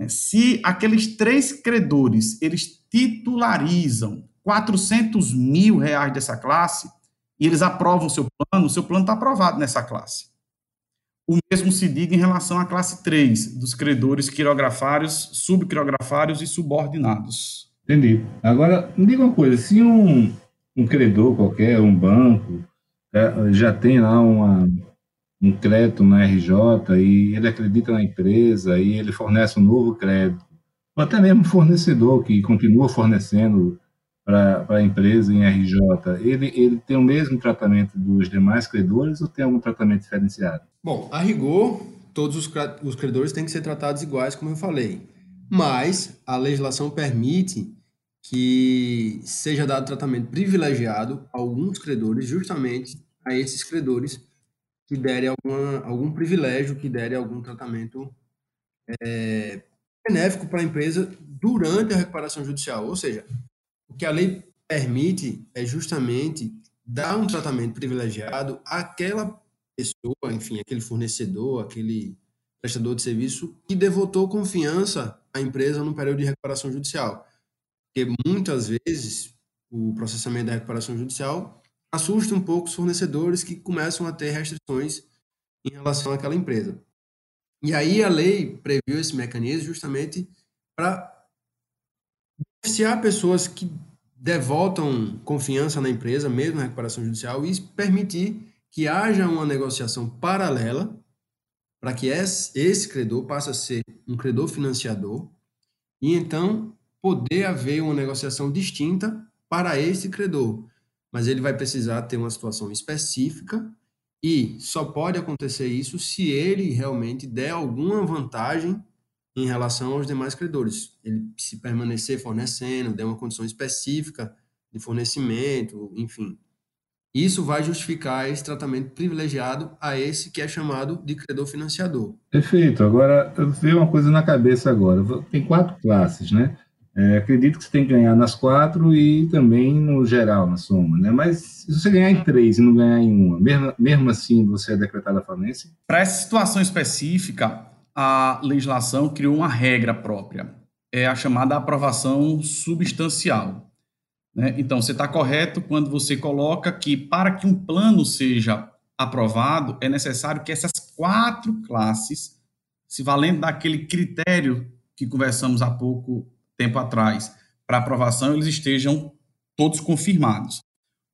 É, se aqueles três credores eles titularizam 400 mil reais dessa classe e eles aprovam o seu plano, o seu plano está aprovado nessa classe. O mesmo se diga em relação à classe 3, dos credores quirografários, subquirografários e subordinados. Entendi. Agora, me diga uma coisa, se um, um credor qualquer, um banco, é, já tem lá uma, um crédito na RJ e ele acredita na empresa e ele fornece um novo crédito, ou até mesmo um fornecedor que continua fornecendo para a empresa em RJ, ele, ele tem o mesmo tratamento dos demais credores ou tem algum tratamento diferenciado? Bom, a rigor, todos os, os credores têm que ser tratados iguais, como eu falei. Mas a legislação permite que seja dado tratamento privilegiado a alguns credores, justamente a esses credores que derem alguma, algum privilégio, que derem algum tratamento é, benéfico para a empresa durante a recuperação judicial. Ou seja, o que a lei permite é justamente dar um tratamento privilegiado àquela pessoa, enfim, aquele fornecedor, aquele prestador de serviço que devotou confiança à empresa no período de recuperação judicial. Porque muitas vezes o processamento da recuperação judicial assusta um pouco os fornecedores que começam a ter restrições em relação àquela empresa. E aí a lei previu esse mecanismo justamente para beneficiar pessoas que devotam confiança na empresa, mesmo na recuperação judicial, e permitir que haja uma negociação paralela para que esse credor passe a ser um credor financiador e então poder haver uma negociação distinta para esse credor. Mas ele vai precisar ter uma situação específica e só pode acontecer isso se ele realmente der alguma vantagem em relação aos demais credores. Ele se permanecer fornecendo, der uma condição específica de fornecimento, enfim. Isso vai justificar esse tratamento privilegiado a esse que é chamado de credor financiador. Perfeito. Agora, eu vi uma coisa na cabeça agora. Tem quatro classes, né? É, acredito que você tem que ganhar nas quatro e também no geral, na soma, né? Mas se você ganhar em três e não ganhar em uma, mesmo, mesmo assim você é decretado a falência? Para essa situação específica, a legislação criou uma regra própria, é a chamada aprovação substancial. Né? Então, você está correto quando você coloca que para que um plano seja aprovado, é necessário que essas quatro classes, se valendo daquele critério que conversamos há pouco tempo atrás, para aprovação, eles estejam todos confirmados.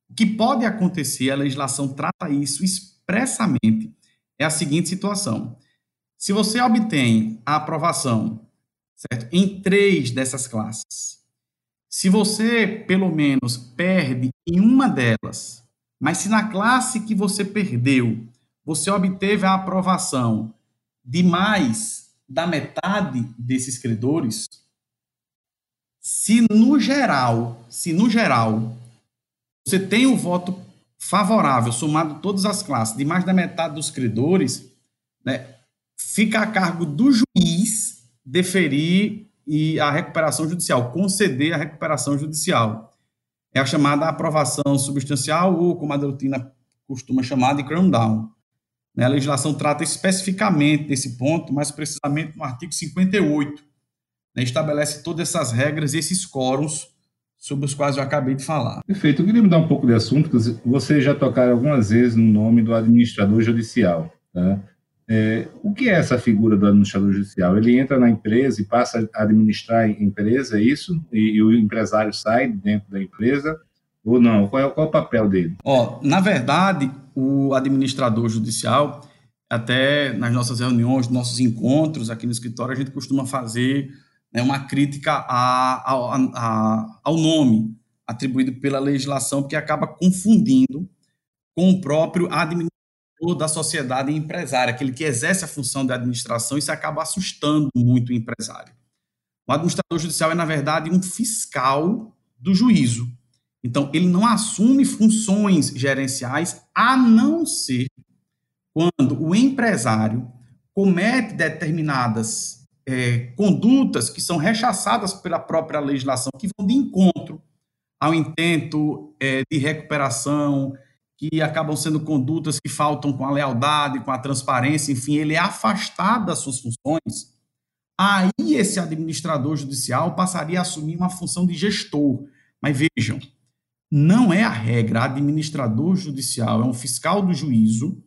O que pode acontecer, a legislação trata isso expressamente, é a seguinte situação. Se você obtém a aprovação certo, em três dessas classes, se você, pelo menos, perde em uma delas, mas se na classe que você perdeu, você obteve a aprovação de mais da metade desses credores, se no geral, se no geral, você tem o voto favorável, somado todas as classes, de mais da metade dos credores, né, fica a cargo do juiz deferir e a recuperação judicial, conceder a recuperação judicial. É a chamada aprovação substancial, ou como a doutrina costuma chamar, de crown down. Né, a legislação trata especificamente desse ponto, mais precisamente no artigo 58, né, estabelece todas essas regras e esses quórums sobre os quais eu acabei de falar. Perfeito. Eu queria mudar um pouco de assunto, porque vocês já tocaram algumas vezes no nome do administrador judicial. Tá? É, o que é essa figura do administrador judicial? Ele entra na empresa e passa a administrar a empresa, é isso? E, e o empresário sai dentro da empresa? Ou não? Qual é, qual é o papel dele? Ó, na verdade, o administrador judicial, até nas nossas reuniões, nossos encontros aqui no escritório, a gente costuma fazer né, uma crítica a, a, a, ao nome atribuído pela legislação, porque acaba confundindo com o próprio administrador da sociedade empresária, aquele que exerce a função de administração, isso acaba assustando muito o empresário. O administrador judicial é, na verdade, um fiscal do juízo. Então, ele não assume funções gerenciais a não ser quando o empresário comete determinadas é, condutas que são rechaçadas pela própria legislação, que vão de encontro ao intento é, de recuperação, que acabam sendo condutas que faltam com a lealdade, com a transparência, enfim, ele é afastado das suas funções, aí esse administrador judicial passaria a assumir uma função de gestor. Mas vejam, não é a regra. Administrador judicial é um fiscal do juízo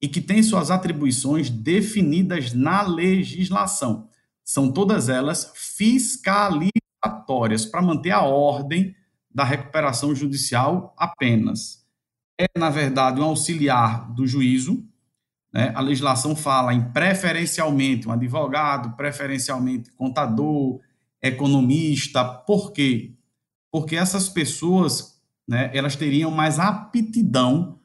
e que tem suas atribuições definidas na legislação. São todas elas fiscalizatórias para manter a ordem da recuperação judicial apenas é, na verdade, um auxiliar do juízo. Né? A legislação fala em preferencialmente um advogado, preferencialmente contador, economista. Por quê? porque essas pessoas, né, elas teriam mais aptidão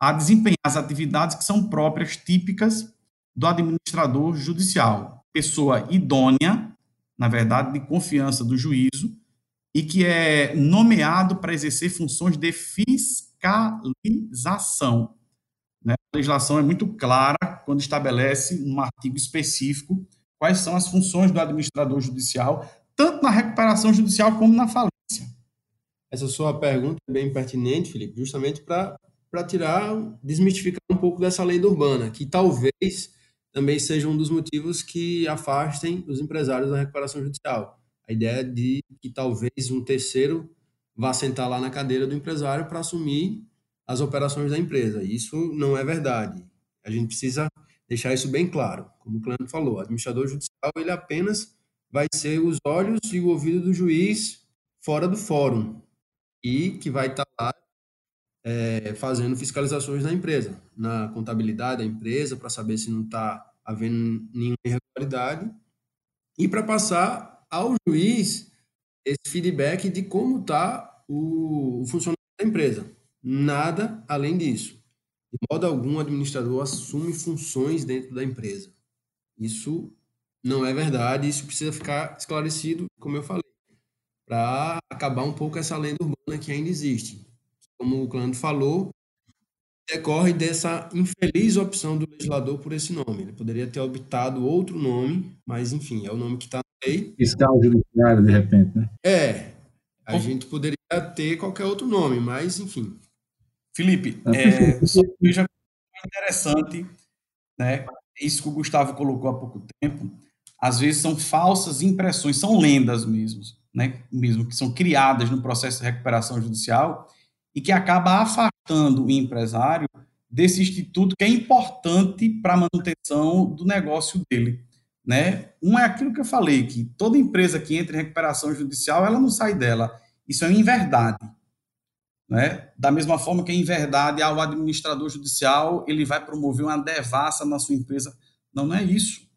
a desempenhar as atividades que são próprias, típicas do administrador judicial. Pessoa idônea, na verdade, de confiança do juízo, e que é nomeado para exercer funções de fiscalização. Né? A legislação é muito clara quando estabelece, num artigo específico, quais são as funções do administrador judicial, tanto na recuperação judicial como na falência. Essa sua pergunta é bem pertinente, Felipe, justamente para tirar, desmistificar um pouco dessa lenda urbana, que talvez também seja um dos motivos que afastem os empresários da recuperação judicial. A ideia de que talvez um terceiro vá sentar lá na cadeira do empresário para assumir as operações da empresa. Isso não é verdade. A gente precisa deixar isso bem claro. Como o Cleandro falou, o administrador judicial ele apenas vai ser os olhos e o ouvido do juiz fora do fórum e que vai estar lá é, fazendo fiscalizações na empresa, na contabilidade da empresa, para saber se não está havendo nenhuma irregularidade e para passar ao juiz esse feedback de como está o, o funcionamento da empresa. Nada além disso. De modo algum, o administrador assume funções dentro da empresa. Isso não é verdade, isso precisa ficar esclarecido, como eu falei, para acabar um pouco essa lenda urbana que ainda existe. Como o Clã falou, decorre dessa infeliz opção do legislador por esse nome. Ele poderia ter optado outro nome, mas enfim, é o nome que está lei. Fiscal judiciário, de repente, né? É. A gente poderia ter qualquer outro nome, mas enfim. Felipe, ah, é, veja interessante, né? Isso que o Gustavo colocou há pouco tempo, às vezes são falsas impressões, são lendas mesmo, né? Mesmo que são criadas no processo de recuperação judicial e que acaba afastando o empresário desse instituto que é importante para a manutenção do negócio dele, né? Um é aquilo que eu falei que toda empresa que entra em recuperação judicial, ela não sai dela. Isso é inverdade. Né? Da mesma forma que, em verdade, ao administrador judicial ele vai promover uma devassa na sua empresa. Não, não é isso.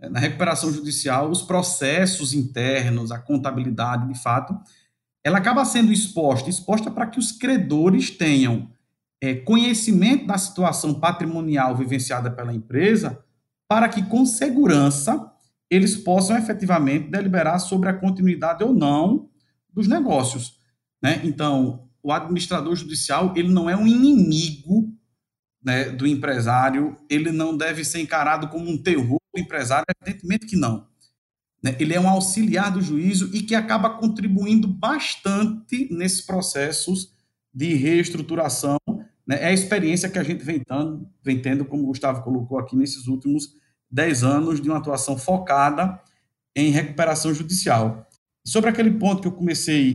É, na recuperação judicial, os processos internos, a contabilidade, de fato, ela acaba sendo exposta, exposta para que os credores tenham é, conhecimento da situação patrimonial vivenciada pela empresa, para que, com segurança, eles possam efetivamente deliberar sobre a continuidade ou não dos negócios. Né? Então, o administrador judicial ele não é um inimigo né, do empresário, ele não deve ser encarado como um terror do empresário, evidentemente que não. Né? Ele é um auxiliar do juízo e que acaba contribuindo bastante nesses processos de reestruturação. Né? É a experiência que a gente vem tendo, vem tendo, como o Gustavo colocou aqui, nesses últimos 10 anos de uma atuação focada em recuperação judicial. Sobre aquele ponto que eu comecei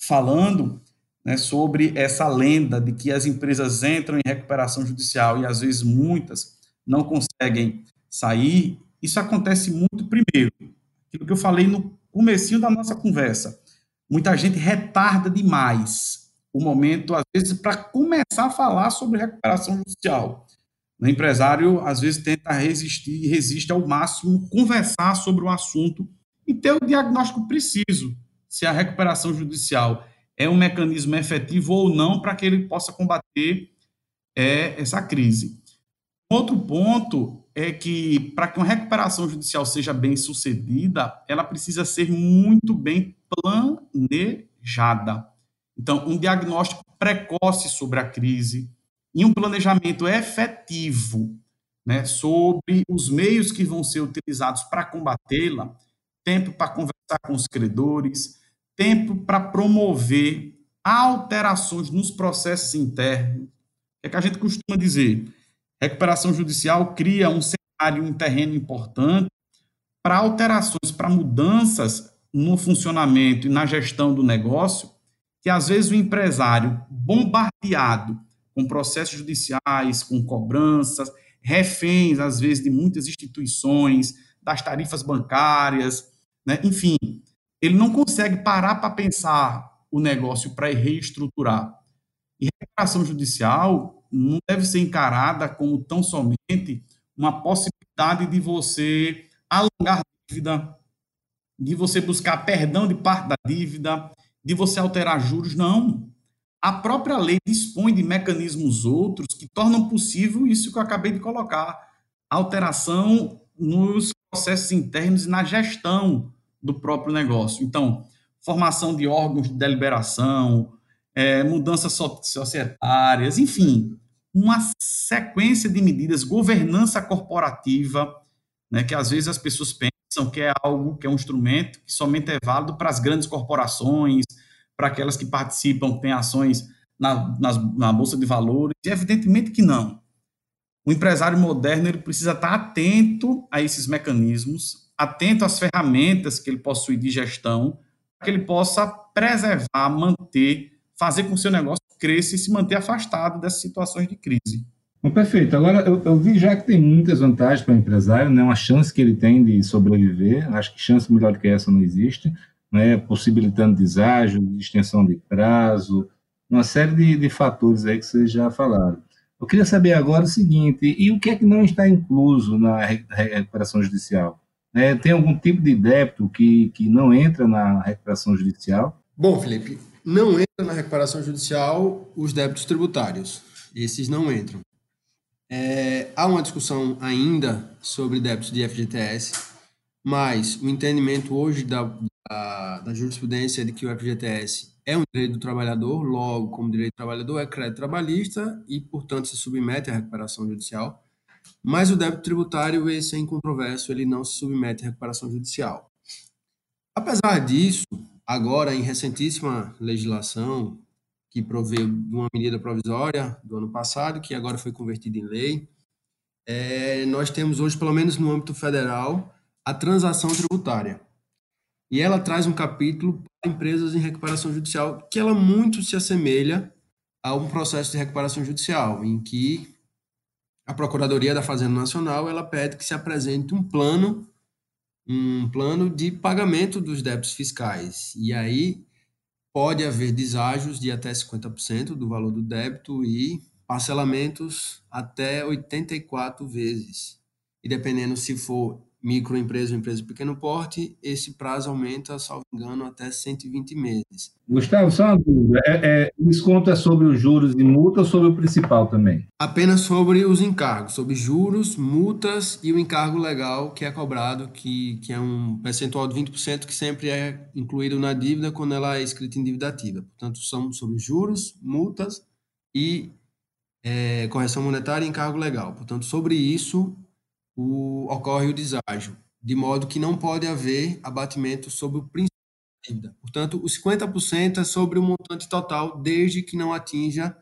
falando, né, sobre essa lenda de que as empresas entram em recuperação judicial e às vezes muitas não conseguem sair, isso acontece muito primeiro. Aquilo que eu falei no comecinho da nossa conversa. Muita gente retarda demais o momento, às vezes, para começar a falar sobre recuperação judicial. O empresário, às vezes, tenta resistir, resiste ao máximo, conversar sobre o assunto e ter o diagnóstico preciso se a recuperação judicial é um mecanismo efetivo ou não para que ele possa combater é, essa crise. Outro ponto é que, para que uma recuperação judicial seja bem sucedida, ela precisa ser muito bem planejada. Então, um diagnóstico precoce sobre a crise e um planejamento efetivo né, sobre os meios que vão ser utilizados para combatê-la, tempo para conversar com os credores, tempo para promover alterações nos processos internos. É que a gente costuma dizer? Recuperação judicial cria um cenário, um terreno importante para alterações, para mudanças no funcionamento e na gestão do negócio, que às vezes o empresário bombardeado com processos judiciais, com cobranças, reféns, às vezes, de muitas instituições, das tarifas bancárias, né? enfim, ele não consegue parar para pensar o negócio para reestruturar. E recuperação judicial não deve ser encarada como tão somente uma possibilidade de você alongar dívida, de você buscar perdão de parte da dívida de você alterar juros, não. A própria lei dispõe de mecanismos outros que tornam possível isso que eu acabei de colocar, alteração nos processos internos e na gestão do próprio negócio. Então, formação de órgãos de deliberação, é, mudanças societárias, enfim, uma sequência de medidas, governança corporativa, né, que às vezes as pessoas pensam que é algo, que é um instrumento que somente é válido para as grandes corporações, para aquelas que participam, que têm ações na, na, na Bolsa de Valores, evidentemente que não. O empresário moderno ele precisa estar atento a esses mecanismos, atento às ferramentas que ele possui de gestão, para que ele possa preservar, manter, fazer com que o seu negócio cresça e se manter afastado dessas situações de crise. Bom, perfeito. Agora, eu, eu, vi já que tem muitas vantagens para o empresário, né? uma chance que ele tem de sobreviver, acho que chance melhor do que essa não existe, né? possibilitando deságio, extensão de prazo, uma série de, de fatores aí que vocês já falaram. Eu queria saber agora o seguinte, e o que é que não está incluso na recuperação judicial? É, tem algum tipo de débito que, que não entra na recuperação judicial? Bom, Felipe, não entra na recuperação judicial os débitos tributários. Esses não entram. É, há uma discussão ainda sobre débitos de FGTS, mas o entendimento hoje da, da, da, jurisprudência é de que o FGTS é um direito do trabalhador, logo, como direito do trabalhador, é crédito trabalhista e, portanto, se submete à recuperação judicial. Mas o débito tributário, esse é incontroverso, ele não se submete à recuperação judicial. Apesar disso, agora, em recentíssima legislação, que proveu de uma medida provisória do ano passado, que agora foi convertida em lei. É, nós temos hoje, pelo menos no âmbito federal, a transação tributária. E ela traz um capítulo para empresas em recuperação judicial, que ela muito se assemelha a um processo de recuperação judicial, em que a Procuradoria da Fazenda Nacional ela pede que se apresente um plano, um plano de pagamento dos débitos fiscais. E aí pode haver deságios de até 50% do valor do débito e parcelamentos até 84 vezes. E dependendo se for microempresa ou empresa de pequeno porte, esse prazo aumenta, salvo engano, até 120 meses. Gustavo, só uma dúvida. É, é, desconto é sobre os juros e multa ou sobre o principal também? Apenas sobre os encargos, sobre juros, multas e o encargo legal que é cobrado, que, que é um percentual de 20% que sempre é incluído na dívida quando ela é escrita em dívida ativa. Portanto, são sobre juros, multas e é, correção monetária e encargo legal. Portanto, sobre isso, o, ocorre o deságio, de modo que não pode haver abatimento sobre o princípio da dívida. Portanto, os 50% é sobre o montante total, desde que não atinja,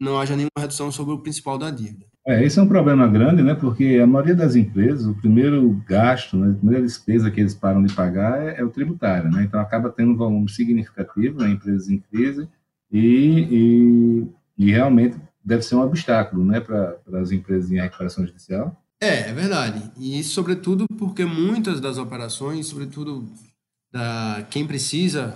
não haja nenhuma redução sobre o principal da dívida. É, esse é um problema grande, né? Porque a maioria das empresas, o primeiro gasto, né, a primeira despesa que eles param de pagar é, é o tributário, né? Então acaba tendo um volume significativo em né, empresas em crise e, e, e realmente deve ser um obstáculo, né, para as empresas em recuperação judicial. É, é verdade. E sobretudo porque muitas das operações, sobretudo da quem precisa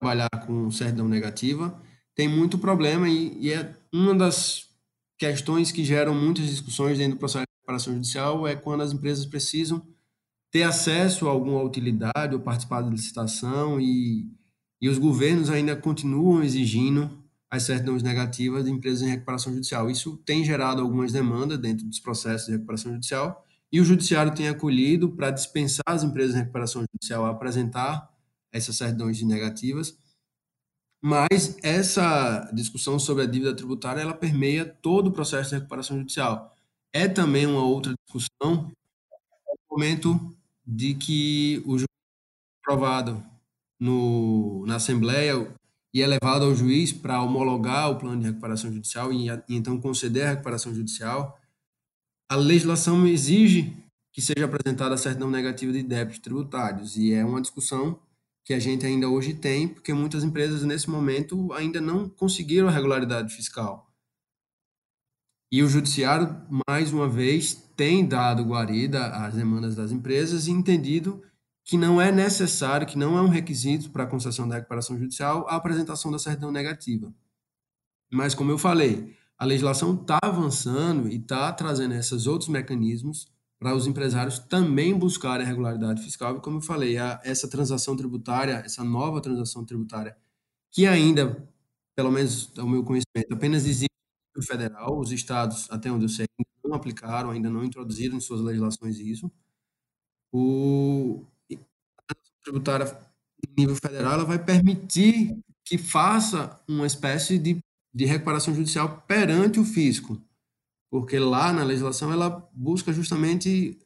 trabalhar com certidão negativa, tem muito problema e, e, é uma das questões que geram muitas discussões dentro do processo de reparação judicial é quando as empresas precisam ter acesso a alguma utilidade ou participar da licitação e, e os governos ainda continuam exigindo as certidões negativas de empresas em recuperação judicial. Isso tem gerado algumas demandas dentro dos processos de recuperação judicial e o judiciário tem acolhido para dispensar as empresas em recuperação judicial a apresentar essas certidões negativas. Mas essa discussão sobre a dívida tributária ela permeia todo o processo de recuperação judicial. É também uma outra discussão no momento de que o juiz aprovado no, na Assembleia e é levado ao juiz para homologar o plano de recuperação judicial e, e, então conceder a recuperação judicial, a legislação exige que seja apresentada a certidão negativa de débitos tributários e é uma discussão que a gente ainda hoje tem, porque muitas empresas nesse momento ainda não conseguiram a regularidade fiscal. E o judiciário, mais uma vez, tem dado guarida às demandas das empresas e entendido que não é necessário, que não é um requisito para a concessão da recuperação judicial a apresentação da certidão negativa. Mas, como eu falei, a legislação está avançando e está trazendo esses outros mecanismos para os empresários também buscarem a regularidade fiscal. E como eu falei, a, essa transação tributária, essa nova transação tributária, que ainda, pelo menos ao meu conhecimento, apenas existe no federal, os estados, até onde eu sei, não aplicaram, ainda não introduziram em suas legislações isso. O, tributária em nível federal ela vai permitir que faça uma espécie de, de recuperação judicial perante o fisco porque lá na legislação ela busca justamente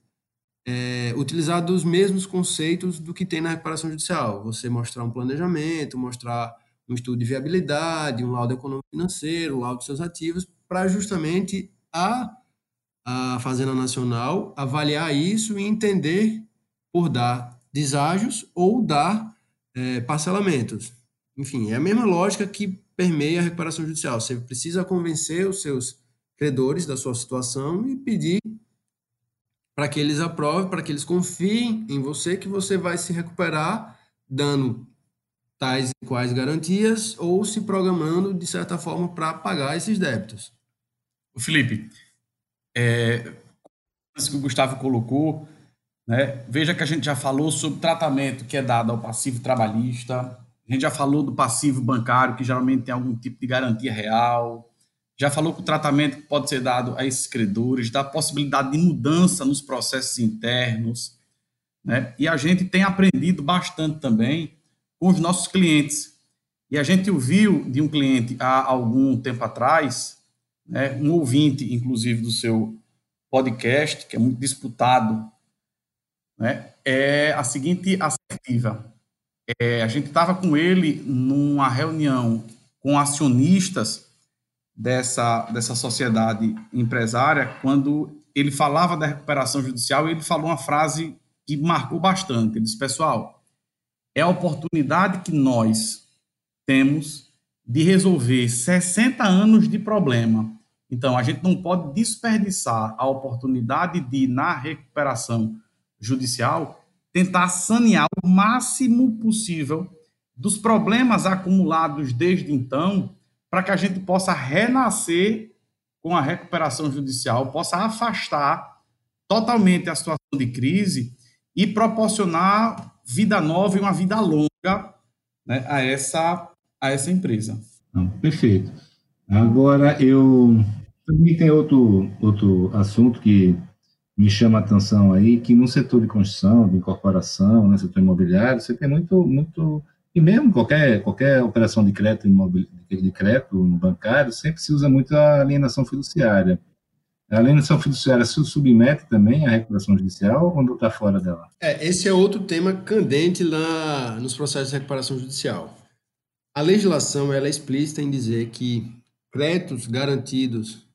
é, utilizar dos mesmos conceitos do que tem na recuperação judicial. Você mostrar um planejamento, mostrar um estudo de viabilidade, um laudo econômico financeiro, um laudo de seus ativos, para justamente a, a Fazenda Nacional avaliar isso e entender por dar deságios ou dar é, parcelamentos. Enfim, é a mesma lógica que permeia a recuperação judicial. Você precisa convencer os seus credores da sua situação e pedir para que eles aprovem, para que eles confiem em você que você vai se recuperar dando tais e quais garantias ou se programando de certa forma para pagar esses débitos. Felipe, é, que o Gustavo colocou, né, veja que a gente já falou sobre tratamento que é dado ao passivo trabalhista, a gente já falou do passivo bancário, que geralmente tem algum tipo de garantia real, já falou que o tratamento pode ser dado a esses credores, da possibilidade de mudança nos processos internos, né? E a gente tem aprendido bastante também com os nossos clientes. E a gente ouviu de um cliente há algum tempo atrás, né, um ouvinte, inclusive, do seu podcast, que é muito disputado, né, é a seguinte assertiva. É, a gente estava com ele numa reunião com acionistas dessa, dessa sociedade empresária, quando ele falava da recuperação judicial, ele falou uma frase que marcou bastante. Ele disse, pessoal, é a oportunidade que nós temos de resolver 60 anos de problema. Então, a gente não pode desperdiçar a oportunidade de, na recuperação judicial, tentar sanear o máximo possível dos problemas acumulados desde então para que a gente possa renascer com a recuperação judicial, possa afastar totalmente a situação de crise e proporcionar vida nova e uma vida longa né, a, essa, a essa empresa. Perfeito. Agora, eu também tem outro, outro assunto que me chama a atenção aí, que no setor de construção, de incorporação, no né, setor imobiliário, você tem muito, muito e mesmo qualquer, qualquer operação de crédito, imobiliário, de crédito bancário, sempre se usa muito a alienação fiduciária. A alienação fiduciária se submete também à recuperação judicial ou não está fora dela? É, esse é outro tema candente lá nos processos de recuperação judicial. A legislação ela é explícita em dizer que créditos garantidos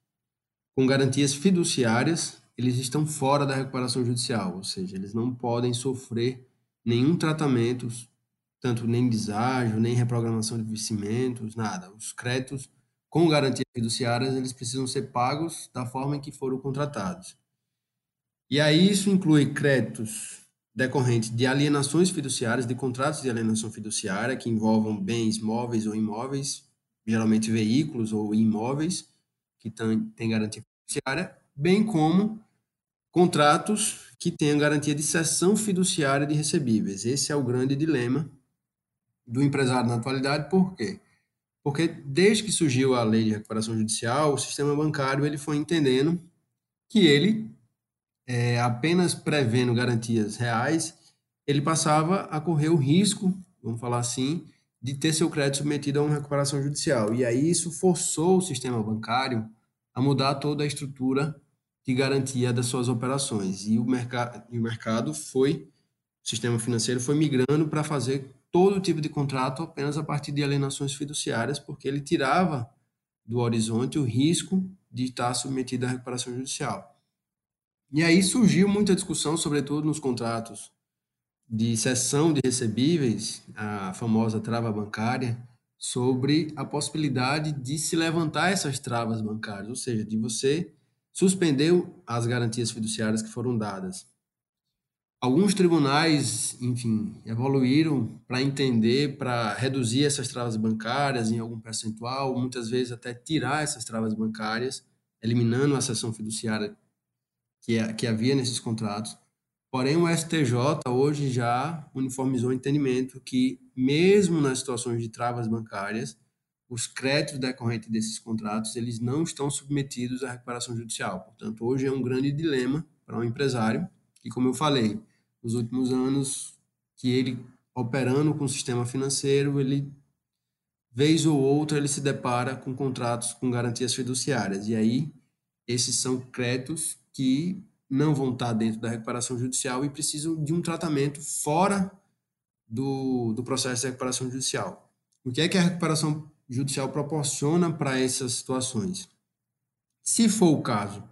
com garantias fiduciárias, eles estão fora da recuperação judicial, ou seja, eles não podem sofrer nenhum tratamento tanto nem deságio, nem reprogramação de vencimentos, nada. Os créditos com garantias fiduciárias, eles precisam ser pagos da forma em que foram contratados. E aí isso inclui créditos decorrentes de alienações fiduciárias, de contratos de alienação fiduciária que envolvam bens móveis ou imóveis, geralmente veículos ou imóveis que têm garantia fiduciária, bem como contratos que tenham garantia de cessão fiduciária de recebíveis. Esse é o grande dilema do empresário na atualidade, por quê? Porque desde que surgiu a lei de recuperação judicial, o sistema bancário ele foi entendendo que ele, é, apenas prevendo garantias reais, ele passava a correr o risco, vamos falar assim, de ter seu crédito submetido a uma recuperação judicial. E aí isso forçou o sistema bancário a mudar toda a estrutura de garantia das suas operações. E o, mercado, e o mercado foi, o sistema financeiro foi migrando para fazer todo tipo de contrato apenas a partir de alienações fiduciárias, porque ele tirava do horizonte o risco de estar submetido à recuperação judicial. E aí surgiu muita discussão, sobretudo nos contratos de cessão de recebíveis, a famosa trava bancária, sobre a possibilidade de se levantar essas travas bancárias, ou seja, de você suspender as garantias fiduciárias que foram dadas. Alguns tribunais, enfim, evoluíram para entender, para reduzir essas travas bancárias em algum percentual, muitas vezes até tirar essas travas bancárias, eliminando a sessão fiduciária que, que havia nesses contratos. Porém, o STJ hoje já uniformizou o entendimento que, mesmo nas situações de travas bancárias, os créditos decorrentes desses contratos eles não estão submetidos à recuperação judicial. Portanto, hoje é um grande dilema para um empresário que, como eu falei, nos últimos anos que ele operando com o sistema financeiro, ele vez ou outra ele se depara com contratos com garantias fiduciárias. E aí esses são créditos que não vão estar dentro da recuperação judicial e precisam de um tratamento fora do, do processo de recuperação judicial. O que é que a recuperação judicial proporciona para essas situações? Se for o caso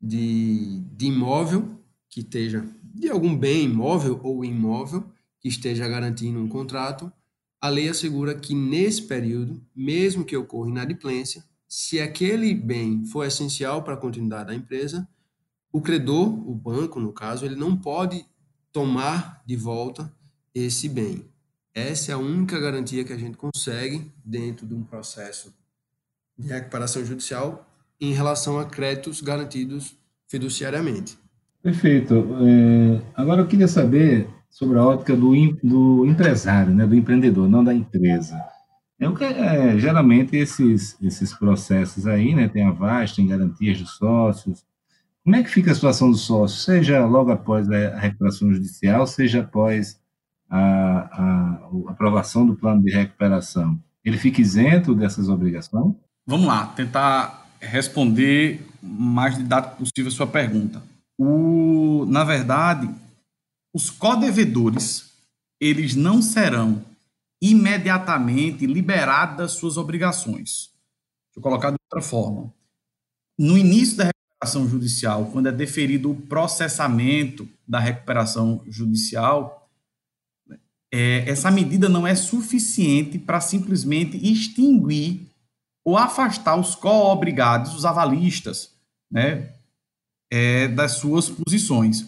de, de imóvel, que esteja de algum bem imóvel ou imóvel, que esteja garantindo um contrato, a lei assegura que nesse período, mesmo que ocorra inadimplência, se aquele bem for essencial para a continuidade da empresa, o credor, o banco no caso, ele não pode tomar de volta esse bem. Essa é a única garantia que a gente consegue dentro de um processo de recuperação judicial em relação a créditos garantidos fiduciariamente. Perfeito. É, agora eu queria saber sobre a ótica do, do empresário, né, do empreendedor, não da empresa. É o que é, geralmente esses, esses processos aí, né, tem avais, tem garantias dos sócios. Como é que fica a situação do sócio, seja logo após a recuperação judicial, seja após a, a, aprovação do plano de recuperação? Ele fica isento dessas obrigações? Vamos lá, tentar responder mais didático possível a sua pergunta. O, na verdade, os codevedores, eles não serão imediatamente liberados das suas obrigações. Deixa eu colocar de outra forma. No início da recuperação judicial, quando é deferido o processamento da recuperação judicial, é, essa medida não é suficiente para simplesmente extinguir ou afastar os co-obrigados, os avalistas, né, é, das suas posições.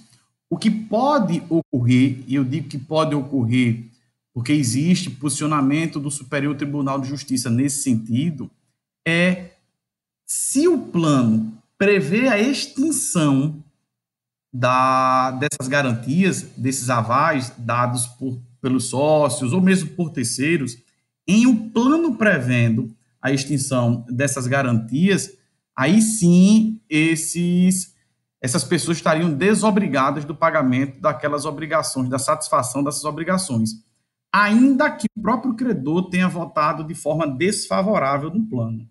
O que pode ocorrer, e eu digo que pode ocorrer porque existe posicionamento do Superior Tribunal de Justiça nesse sentido, é se o plano prevê a extinção da, dessas garantias, desses avais dados por, pelos sócios ou mesmo por terceiros, em um plano prevendo a extinção dessas garantias, aí sim esses essas pessoas estariam desobrigadas do pagamento daquelas obrigações, da satisfação dessas obrigações, ainda que o próprio credor tenha votado de forma desfavorável no plano.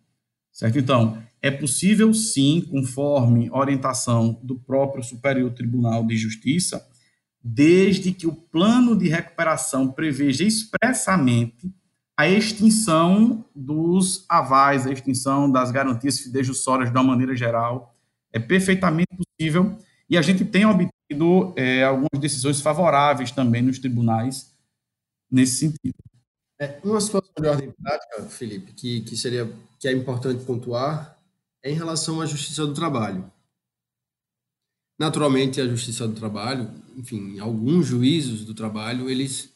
Certo? Então, é possível sim, conforme orientação do próprio Superior Tribunal de Justiça, desde que o plano de recuperação preveja expressamente a extinção dos avais, a extinção das garantias fidejussórias de uma maneira geral, é perfeitamente possível e a gente tem obtido é, algumas decisões favoráveis também nos tribunais nesse sentido. É, uma situação de ordem prática, Felipe, que, que seria que é importante pontuar é em relação à Justiça do Trabalho. Naturalmente, a Justiça do Trabalho, enfim, alguns juízos do trabalho, eles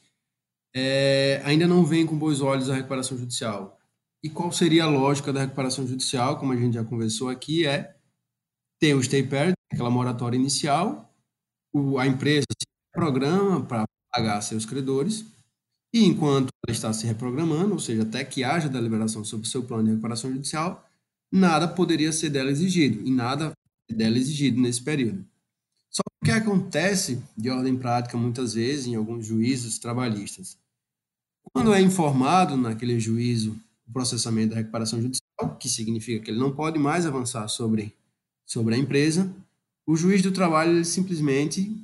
é, ainda não veem com bons olhos a recuperação judicial. E qual seria a lógica da recuperação judicial, como a gente já conversou aqui, é tem o stay period, aquela moratória inicial, o, a empresa se programa para pagar seus credores, e enquanto ela está se reprogramando, ou seja, até que haja deliberação sobre o seu plano de recuperação judicial, nada poderia ser dela exigido, e nada dela exigido nesse período. Só que o que acontece de ordem prática muitas vezes em alguns juízos trabalhistas, quando é informado naquele juízo o processamento da recuperação judicial, que significa que ele não pode mais avançar sobre sobre a empresa, o juiz do trabalho ele simplesmente,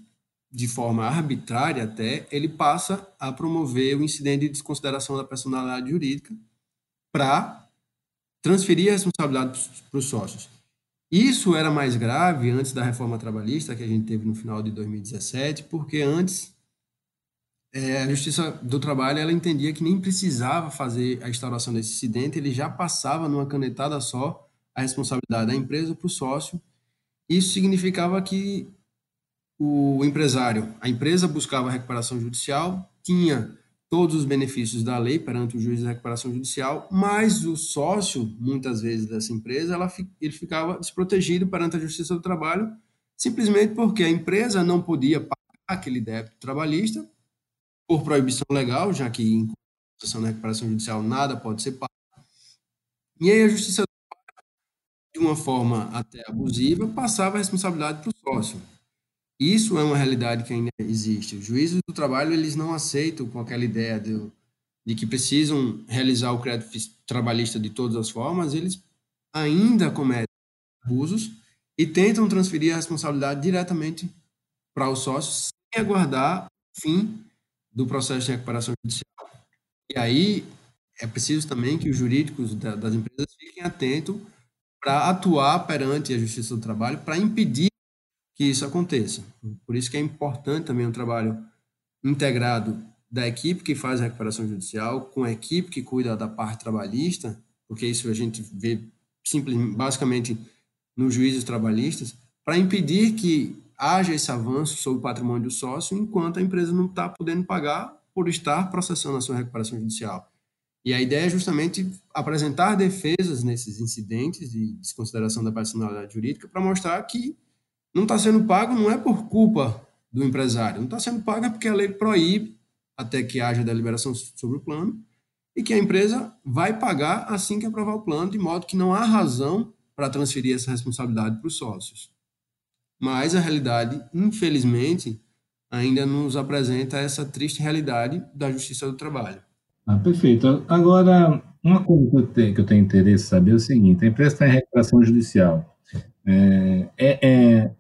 de forma arbitrária até, ele passa a promover o incidente de desconsideração da personalidade jurídica para transferir a responsabilidade para os sócios. Isso era mais grave antes da reforma trabalhista que a gente teve no final de 2017, porque antes é, a Justiça do Trabalho ela entendia que nem precisava fazer a instauração desse incidente, ele já passava numa canetada só a responsabilidade da empresa para o sócio. Isso significava que o empresário, a empresa buscava a recuperação judicial, tinha todos os benefícios da lei perante o juiz da recuperação judicial, mas o sócio, muitas vezes dessa empresa, ela, ele ficava desprotegido perante a Justiça do Trabalho, simplesmente porque a empresa não podia pagar aquele débito trabalhista por proibição legal, já que em concessão da recuperação judicial nada pode ser pago. E aí a Justiça de uma forma até abusiva, passava a responsabilidade para o sócio. Isso é uma realidade que ainda existe. Os juízes do trabalho eles não aceitam com aquela ideia de, de que precisam realizar o crédito trabalhista de todas as formas, eles ainda cometem abusos e tentam transferir a responsabilidade diretamente para os sócios sem aguardar o fim do processo de recuperação judicial. E aí é preciso também que os jurídicos das empresas fiquem atentos para atuar perante a Justiça do Trabalho para impedir que isso aconteça. Por isso que é importante também um trabalho integrado da equipe que faz a recuperação judicial com a equipe que cuida da parte trabalhista, porque isso a gente vê simples, basicamente nos juízes trabalhistas, para impedir que haja esse avanço sobre o patrimônio do sócio enquanto a empresa não está podendo pagar por estar processando a sua recuperação judicial. E a ideia é justamente apresentar defesas nesses incidentes de desconsideração da personalidade jurídica para mostrar que não está sendo pago não é por culpa do empresário, não está sendo pago é porque a lei proíbe até que haja deliberação sobre o plano e que a empresa vai pagar assim que aprovar o plano, de modo que não há razão para transferir essa responsabilidade para os sócios. Mas a realidade, infelizmente, ainda nos apresenta essa triste realidade da justiça do trabalho. Ah, perfeito. Agora, uma coisa que eu tenho, que eu tenho interesse em saber é o seguinte: a empresa está em recuperação judicial. É, é, é,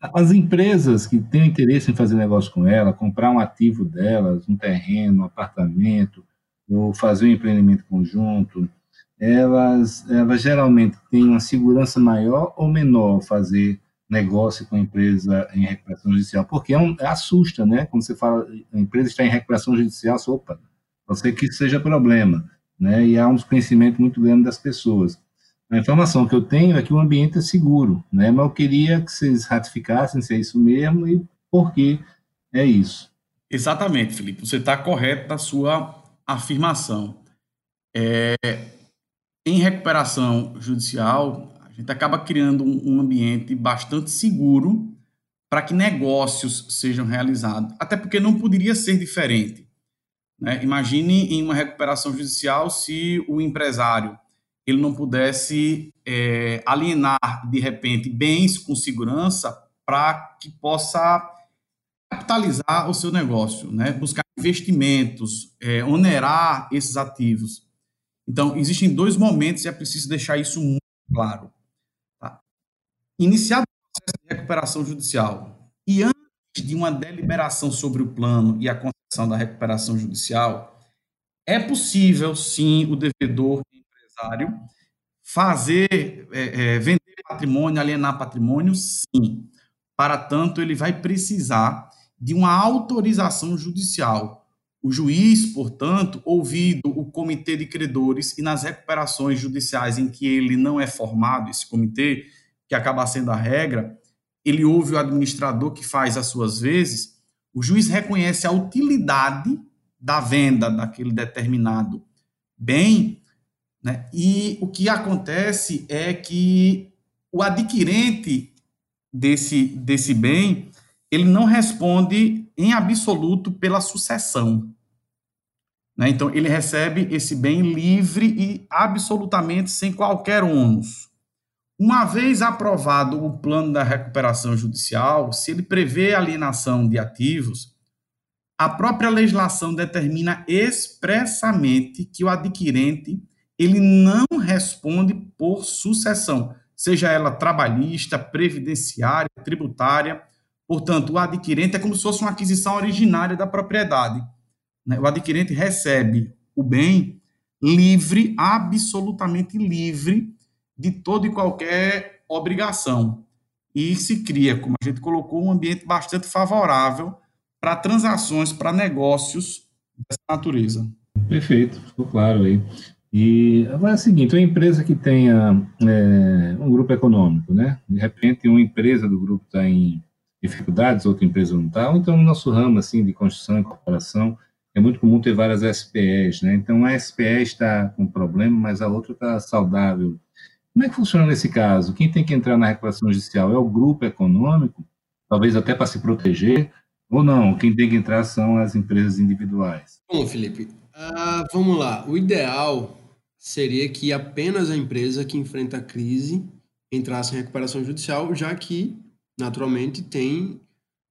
as empresas que têm interesse em fazer negócio com ela, comprar um ativo delas, um terreno, um apartamento, ou fazer um empreendimento conjunto, elas, elas geralmente têm uma segurança maior ou menor fazer negócio com a empresa em recuperação judicial? Porque é um, assusta, né? Quando você fala a empresa está em recuperação judicial, opa, Pode ser que isso seja problema, né? E há um desconhecimento muito grande das pessoas. A informação que eu tenho é que o ambiente é seguro, né? Mas eu queria que vocês ratificassem se é isso mesmo e por que é isso. Exatamente, Felipe. Você está correto na sua afirmação. É, em recuperação judicial, a gente acaba criando um, um ambiente bastante seguro para que negócios sejam realizados. Até porque não poderia ser diferente. Né? Imagine em uma recuperação judicial se o empresário ele não pudesse é, alienar de repente bens com segurança para que possa capitalizar o seu negócio, né? buscar investimentos, é, onerar esses ativos. Então, existem dois momentos e é preciso deixar isso muito claro. Tá? Iniciado o processo de recuperação judicial e antes de uma deliberação sobre o plano e a da recuperação judicial, é possível, sim, o devedor empresário fazer, é, é, vender patrimônio, alienar patrimônio, sim. Para tanto, ele vai precisar de uma autorização judicial. O juiz, portanto, ouvido o comitê de credores e nas recuperações judiciais em que ele não é formado, esse comitê, que acaba sendo a regra, ele ouve o administrador que faz as suas vezes o juiz reconhece a utilidade da venda daquele determinado bem, né? e o que acontece é que o adquirente desse, desse bem ele não responde em absoluto pela sucessão. Né? Então, ele recebe esse bem livre e absolutamente sem qualquer ônus. Uma vez aprovado o plano da recuperação judicial, se ele prevê alienação de ativos, a própria legislação determina expressamente que o adquirente ele não responde por sucessão, seja ela trabalhista, previdenciária, tributária. Portanto, o adquirente é como se fosse uma aquisição originária da propriedade. Né? O adquirente recebe o bem livre, absolutamente livre de toda e qualquer obrigação. E se cria, como a gente colocou, um ambiente bastante favorável para transações, para negócios dessa natureza. Perfeito, ficou claro aí. E é o seguinte, uma empresa que tenha é, um grupo econômico, né? De repente, uma empresa do grupo está em dificuldades, outra empresa não está, então no nosso ramo assim de construção e corporação, é muito comum ter várias SPEs, né? Então a SPE está com problema, mas a outra está saudável como é que funciona nesse caso? Quem tem que entrar na recuperação judicial é o grupo econômico talvez até para se proteger, ou não? Quem tem que entrar são as empresas individuais. Bom, Felipe, uh, vamos lá. O ideal seria que apenas a empresa que enfrenta a crise entrasse em recuperação judicial, já que, naturalmente, tem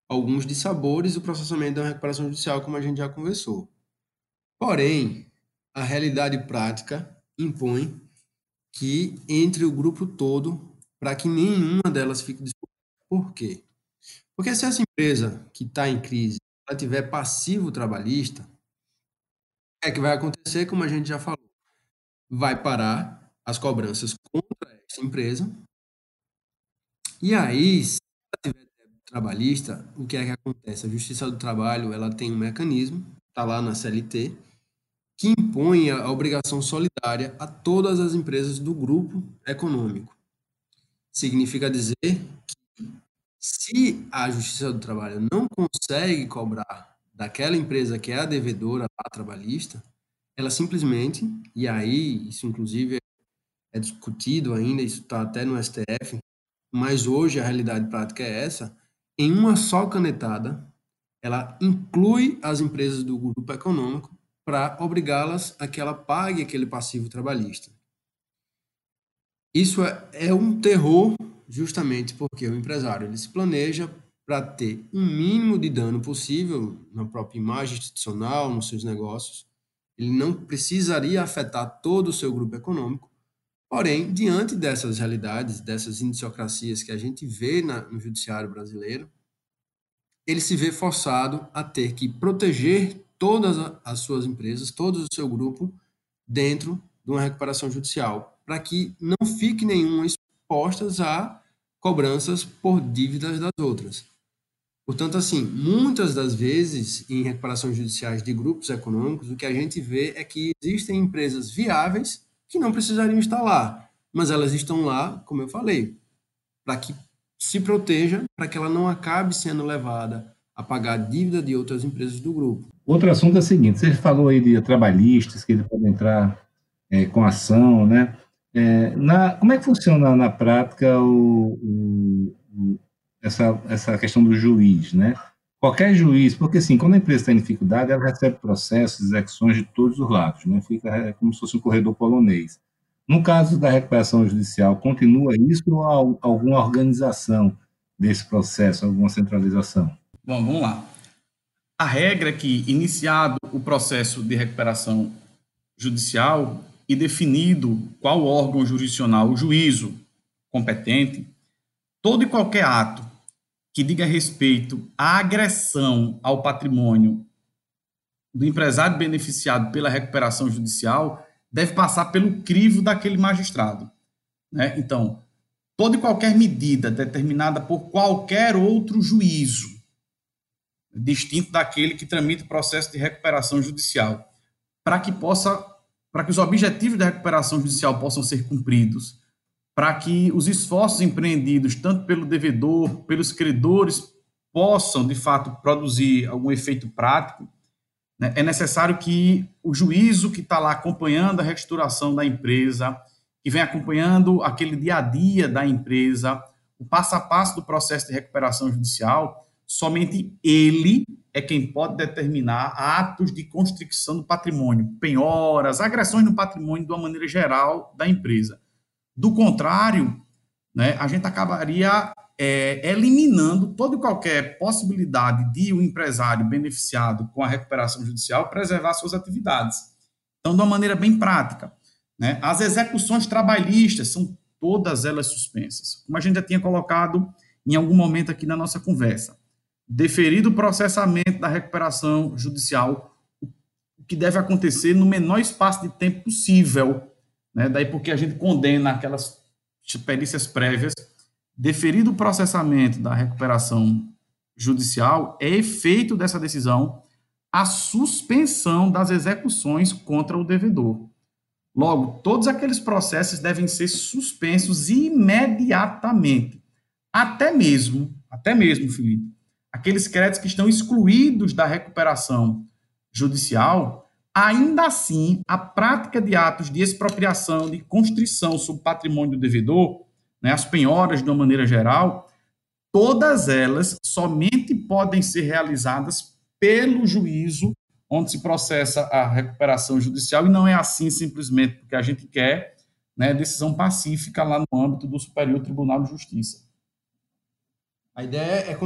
alguns dissabores do processamento da recuperação judicial, como a gente já conversou. Porém, a realidade prática impõe que entre o grupo todo para que nenhuma delas fique disponível. Por quê? Porque se essa empresa que está em crise ela tiver passivo trabalhista, é que vai acontecer, como a gente já falou, vai parar as cobranças contra essa empresa. E aí, se ela tiver trabalhista, o que é que acontece? A Justiça do Trabalho ela tem um mecanismo, está lá na CLT, que impõe a obrigação solidária a todas as empresas do grupo econômico. Significa dizer que se a Justiça do Trabalho não consegue cobrar daquela empresa que é a devedora trabalhista, ela simplesmente, e aí isso inclusive é discutido ainda, isso está até no STF, mas hoje a realidade prática é essa, em uma só canetada, ela inclui as empresas do grupo econômico para obrigá-las a que ela pague aquele passivo trabalhista. Isso é, é um terror justamente porque o empresário ele se planeja para ter um mínimo de dano possível na própria imagem institucional, nos seus negócios, ele não precisaria afetar todo o seu grupo econômico. Porém, diante dessas realidades, dessas indiciocracias que a gente vê na, no judiciário brasileiro, ele se vê forçado a ter que proteger todas as suas empresas, todo o seu grupo, dentro de uma recuperação judicial, para que não fique nenhuma expostas a cobranças por dívidas das outras. Portanto, assim, muitas das vezes em recuperações judiciais de grupos econômicos, o que a gente vê é que existem empresas viáveis que não precisariam estar lá, mas elas estão lá, como eu falei, para que se proteja, para que ela não acabe sendo levada a pagar a dívida de outras empresas do grupo. Outro assunto é o seguinte: você falou aí de trabalhistas que ele pode entrar é, com ação, né? É, na, como é que funciona na prática o, o essa, essa questão do juiz, né? Qualquer juiz, porque assim, quando a empresa está em dificuldade, ela recebe processos, execuções de todos os lados, né? Fica é como se fosse um corredor polonês. No caso da recuperação judicial, continua isso ou há alguma organização desse processo, alguma centralização? Bom, vamos lá. A regra é que, iniciado o processo de recuperação judicial e definido qual órgão jurisdicional, o juízo competente, todo e qualquer ato que diga respeito à agressão ao patrimônio do empresário beneficiado pela recuperação judicial deve passar pelo crivo daquele magistrado. Né? Então, toda e qualquer medida determinada por qualquer outro juízo, distinto daquele que tramita o processo de recuperação judicial, para que possa, para que os objetivos da recuperação judicial possam ser cumpridos para que os esforços empreendidos, tanto pelo devedor, pelos credores, possam, de fato, produzir algum efeito prático, né, é necessário que o juízo que está lá acompanhando a reestruturação da empresa, que vem acompanhando aquele dia a dia da empresa, o passo a passo do processo de recuperação judicial, somente ele é quem pode determinar atos de constricção do patrimônio, penhoras, agressões no patrimônio de uma maneira geral da empresa. Do contrário, né, a gente acabaria é, eliminando toda e qualquer possibilidade de o um empresário beneficiado com a recuperação judicial preservar suas atividades. Então, de uma maneira bem prática, né, as execuções trabalhistas são todas elas suspensas, como a gente já tinha colocado em algum momento aqui na nossa conversa. Deferido o processamento da recuperação judicial, o que deve acontecer no menor espaço de tempo possível, né? Daí porque a gente condena aquelas perícias prévias, deferido o processamento da recuperação judicial, é efeito dessa decisão a suspensão das execuções contra o devedor. Logo, todos aqueles processos devem ser suspensos imediatamente. Até mesmo, até mesmo, Felipe, aqueles créditos que estão excluídos da recuperação judicial, Ainda assim, a prática de atos de expropriação, de constrição sobre o patrimônio do devedor, né, as penhoras de uma maneira geral, todas elas somente podem ser realizadas pelo juízo onde se processa a recuperação judicial e não é assim simplesmente porque a gente quer né, decisão pacífica lá no âmbito do Superior Tribunal de Justiça. A ideia é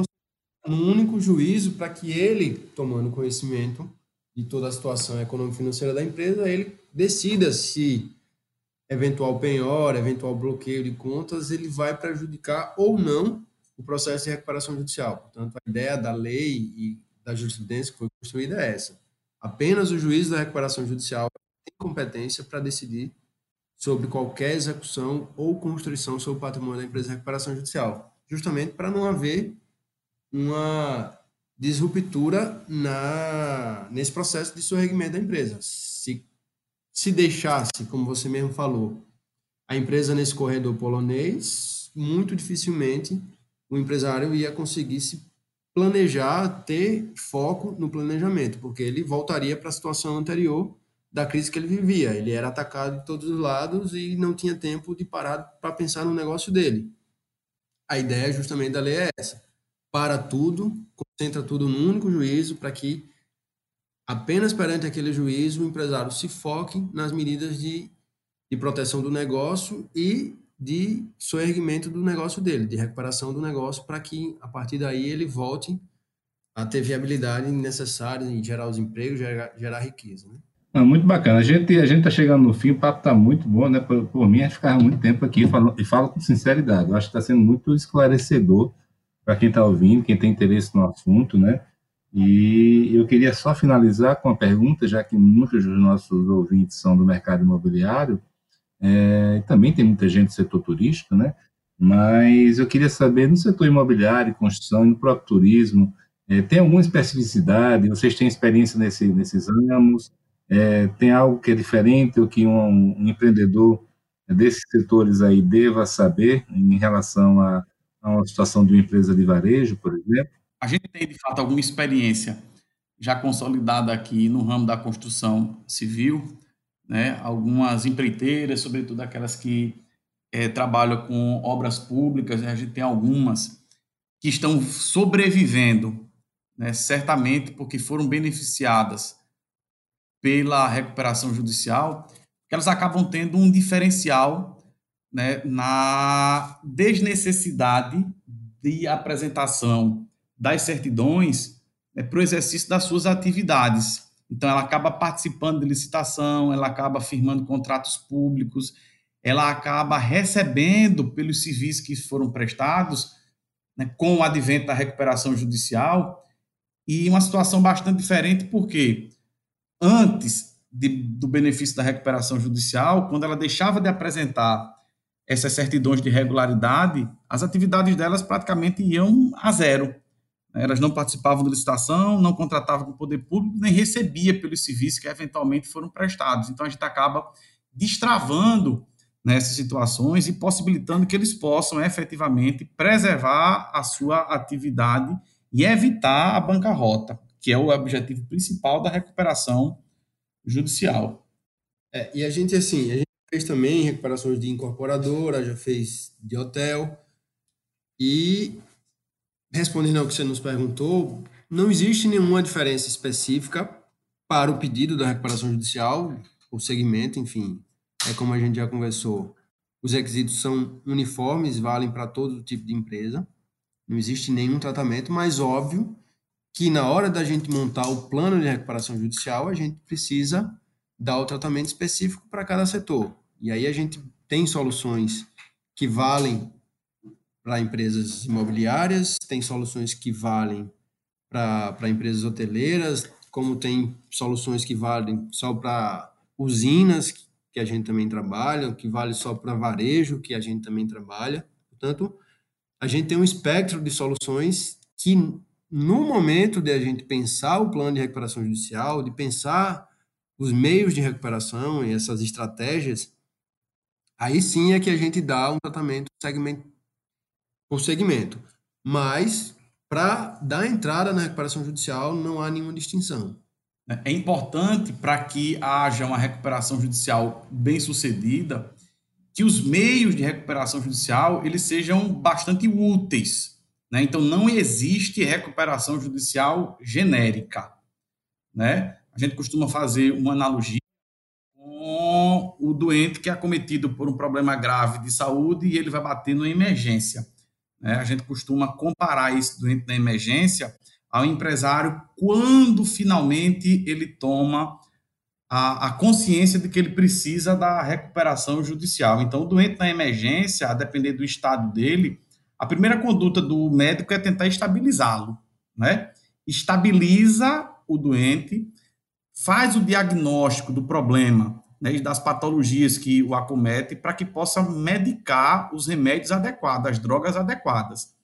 um único juízo para que ele, tomando conhecimento de toda a situação econômico-financeira da empresa, ele decida se eventual penhora, eventual bloqueio de contas, ele vai prejudicar ou não o processo de recuperação judicial. Portanto, a ideia da lei e da jurisprudência que foi construída é essa. Apenas o juiz da recuperação judicial tem competência para decidir sobre qualquer execução ou construção sobre o patrimônio da empresa de recuperação judicial, justamente para não haver uma disruptura na, nesse processo de surregimento da empresa. Se, se deixasse, como você mesmo falou, a empresa nesse corredor polonês, muito dificilmente o empresário ia conseguir se planejar, ter foco no planejamento, porque ele voltaria para a situação anterior da crise que ele vivia. Ele era atacado de todos os lados e não tinha tempo de parar para pensar no negócio dele. A ideia justamente da lei é essa: para tudo, concentra tudo num único juízo para que apenas perante aquele juízo o empresário se foque nas medidas de, de proteção do negócio e de soerguimento do negócio dele, de recuperação do negócio, para que a partir daí ele volte a ter viabilidade necessária em gerar os empregos, gerar, gerar riqueza. Né? Ah, muito bacana. A gente a está chegando no fim, o papo está muito bom, né? Por, por mim, a gente ficava muito tempo aqui e falo com sinceridade. Eu acho que está sendo muito esclarecedor para quem está ouvindo, quem tem interesse no assunto, né? E eu queria só finalizar com uma pergunta, já que muitos dos nossos ouvintes são do mercado imobiliário, é, também tem muita gente do setor turístico, né? Mas eu queria saber, no setor imobiliário, construção e no próprio turismo, é, tem alguma especificidade? Vocês têm experiência nesse, nesses ramos? É, tem algo que é diferente ou que um, um, empreendedor desses setores aí deva saber em relação a, a situação de uma empresa de varejo, por exemplo? A gente tem, de fato, alguma experiência já consolidada aqui no ramo da construção civil, né, algumas empreiteiras, sobretudo aquelas que é, trabalham com obras públicas, né, a gente tem algumas que estão sobrevivendo, né, certamente porque foram beneficiadas pela recuperação judicial, elas acabam tendo um diferencial né, na desnecessidade de apresentação das certidões né, para o exercício das suas atividades. Então, ela acaba participando de licitação, ela acaba firmando contratos públicos, ela acaba recebendo pelos civis que foram prestados, né, com o advento da recuperação judicial, e uma situação bastante diferente, porque antes de, do benefício da recuperação judicial, quando ela deixava de apresentar essas certidões de regularidade, as atividades delas praticamente iam a zero. Elas não participavam da licitação, não contratavam com o poder público, nem recebia pelos serviços que eventualmente foram prestados. Então, a gente acaba destravando nessas situações e possibilitando que eles possam efetivamente preservar a sua atividade e evitar a bancarrota, que é o objetivo principal da recuperação judicial. É, e a gente, assim, a fez também recuperações de incorporadora, já fez de hotel, e respondendo ao que você nos perguntou, não existe nenhuma diferença específica para o pedido da recuperação judicial, o segmento, enfim, é como a gente já conversou. Os requisitos são uniformes, valem para todo tipo de empresa. Não existe nenhum tratamento, mas óbvio que na hora da gente montar o plano de recuperação judicial, a gente precisa dar o tratamento específico para cada setor. E aí a gente tem soluções que valem para empresas imobiliárias, tem soluções que valem para empresas hoteleiras, como tem soluções que valem só para usinas, que a gente também trabalha, que vale só para varejo, que a gente também trabalha. Portanto, a gente tem um espectro de soluções que, no momento de a gente pensar o plano de recuperação judicial, de pensar os meios de recuperação e essas estratégias, aí sim é que a gente dá um tratamento segmento por segmento. Mas, para dar entrada na recuperação judicial, não há nenhuma distinção. É importante para que haja uma recuperação judicial bem sucedida que os meios de recuperação judicial eles sejam bastante úteis. Né? Então, não existe recuperação judicial genérica. Né? A gente costuma fazer uma analogia com o doente que é acometido por um problema grave de saúde e ele vai bater numa emergência. Né? A gente costuma comparar esse doente na emergência ao empresário quando finalmente ele toma a, a, consciência de que ele precisa da recuperação judicial. Então, o doente na emergência, a depender do estado dele, a primeira conduta do médico é tentar estabilizá-lo, né? Estabiliza o doente, faz o diagnóstico do problema, né, das patologias que o acomete, para que possa medicar os remédios adequados, as drogas adequadas.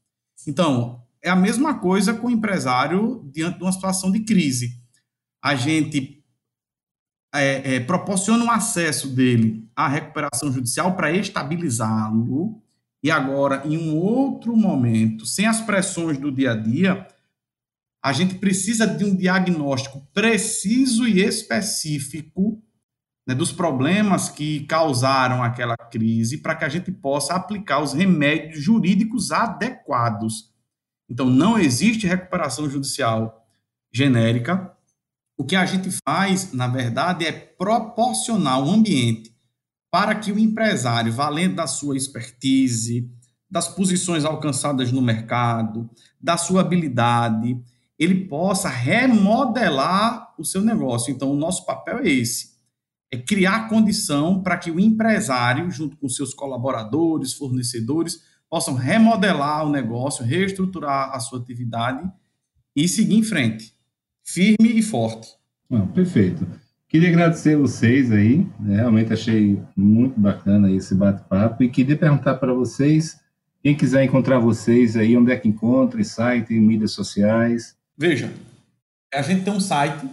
Então, é a mesma coisa com o empresário diante de uma situação de crise. A gente é, é, proporciona um acesso dele à recuperação judicial para estabilizá-lo, e agora, em um outro momento, sem as pressões do dia a dia, a gente precisa de um diagnóstico preciso e específico né, dos problemas que causaram aquela crise, para que a gente possa aplicar os remédios jurídicos adequados. Então, não existe recuperação judicial genérica, o que a gente faz, na verdade, é proporcionar um ambiente para que o empresário, valendo da sua expertise, das posições alcançadas no mercado, da sua habilidade, ele possa remodelar o seu negócio. Então, o nosso papel é esse: é criar condição para que o empresário, junto com seus colaboradores, fornecedores, possam remodelar o negócio, reestruturar a sua atividade e seguir em frente firme e forte. Não, perfeito. Queria agradecer vocês aí, né? realmente achei muito bacana esse bate-papo e queria perguntar para vocês, quem quiser encontrar vocês aí, onde é que encontra, em site, em mídias sociais? Veja, a gente tem um site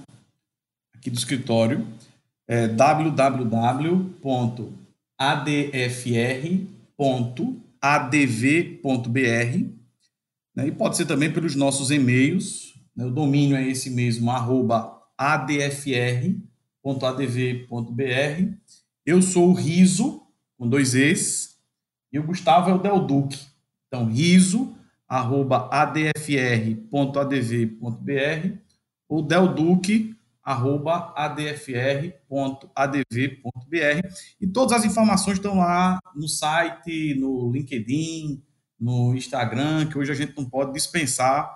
aqui do escritório, é www.adfr.adv.br né? e pode ser também pelos nossos e-mails, né? O domínio é esse mesmo, arroba adfr.adv.br. Eu sou o Riso, com dois Es, e o Gustavo é o Del Duque. Então, riso, arroba adfr.adv.br ou Del Duque, arroba adfr.adv.br. E todas as informações estão lá no site, no LinkedIn, no Instagram, que hoje a gente não pode dispensar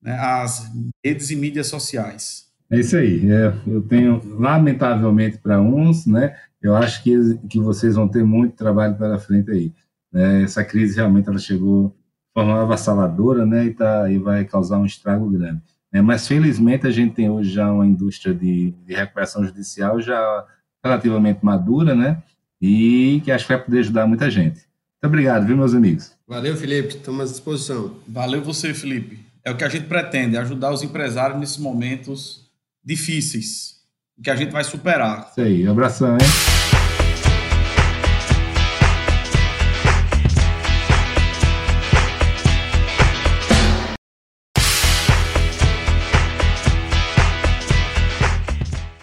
né, as redes e mídias sociais. É isso aí. É, eu tenho, lamentavelmente para uns, né, eu acho que, que vocês vão ter muito trabalho pela frente aí. Né? Essa crise realmente ela chegou de forma avassaladora né, e, tá, e vai causar um estrago grande. Né? Mas, felizmente, a gente tem hoje já uma indústria de, de recuperação judicial já relativamente madura, né? E que acho que vai poder ajudar muita gente. Muito obrigado, viu, meus amigos? Valeu, Felipe. Estamos à disposição. Valeu você, Felipe é o que a gente pretende, ajudar os empresários nesses momentos difíceis, que a gente vai superar. Isso aí, abração, hein?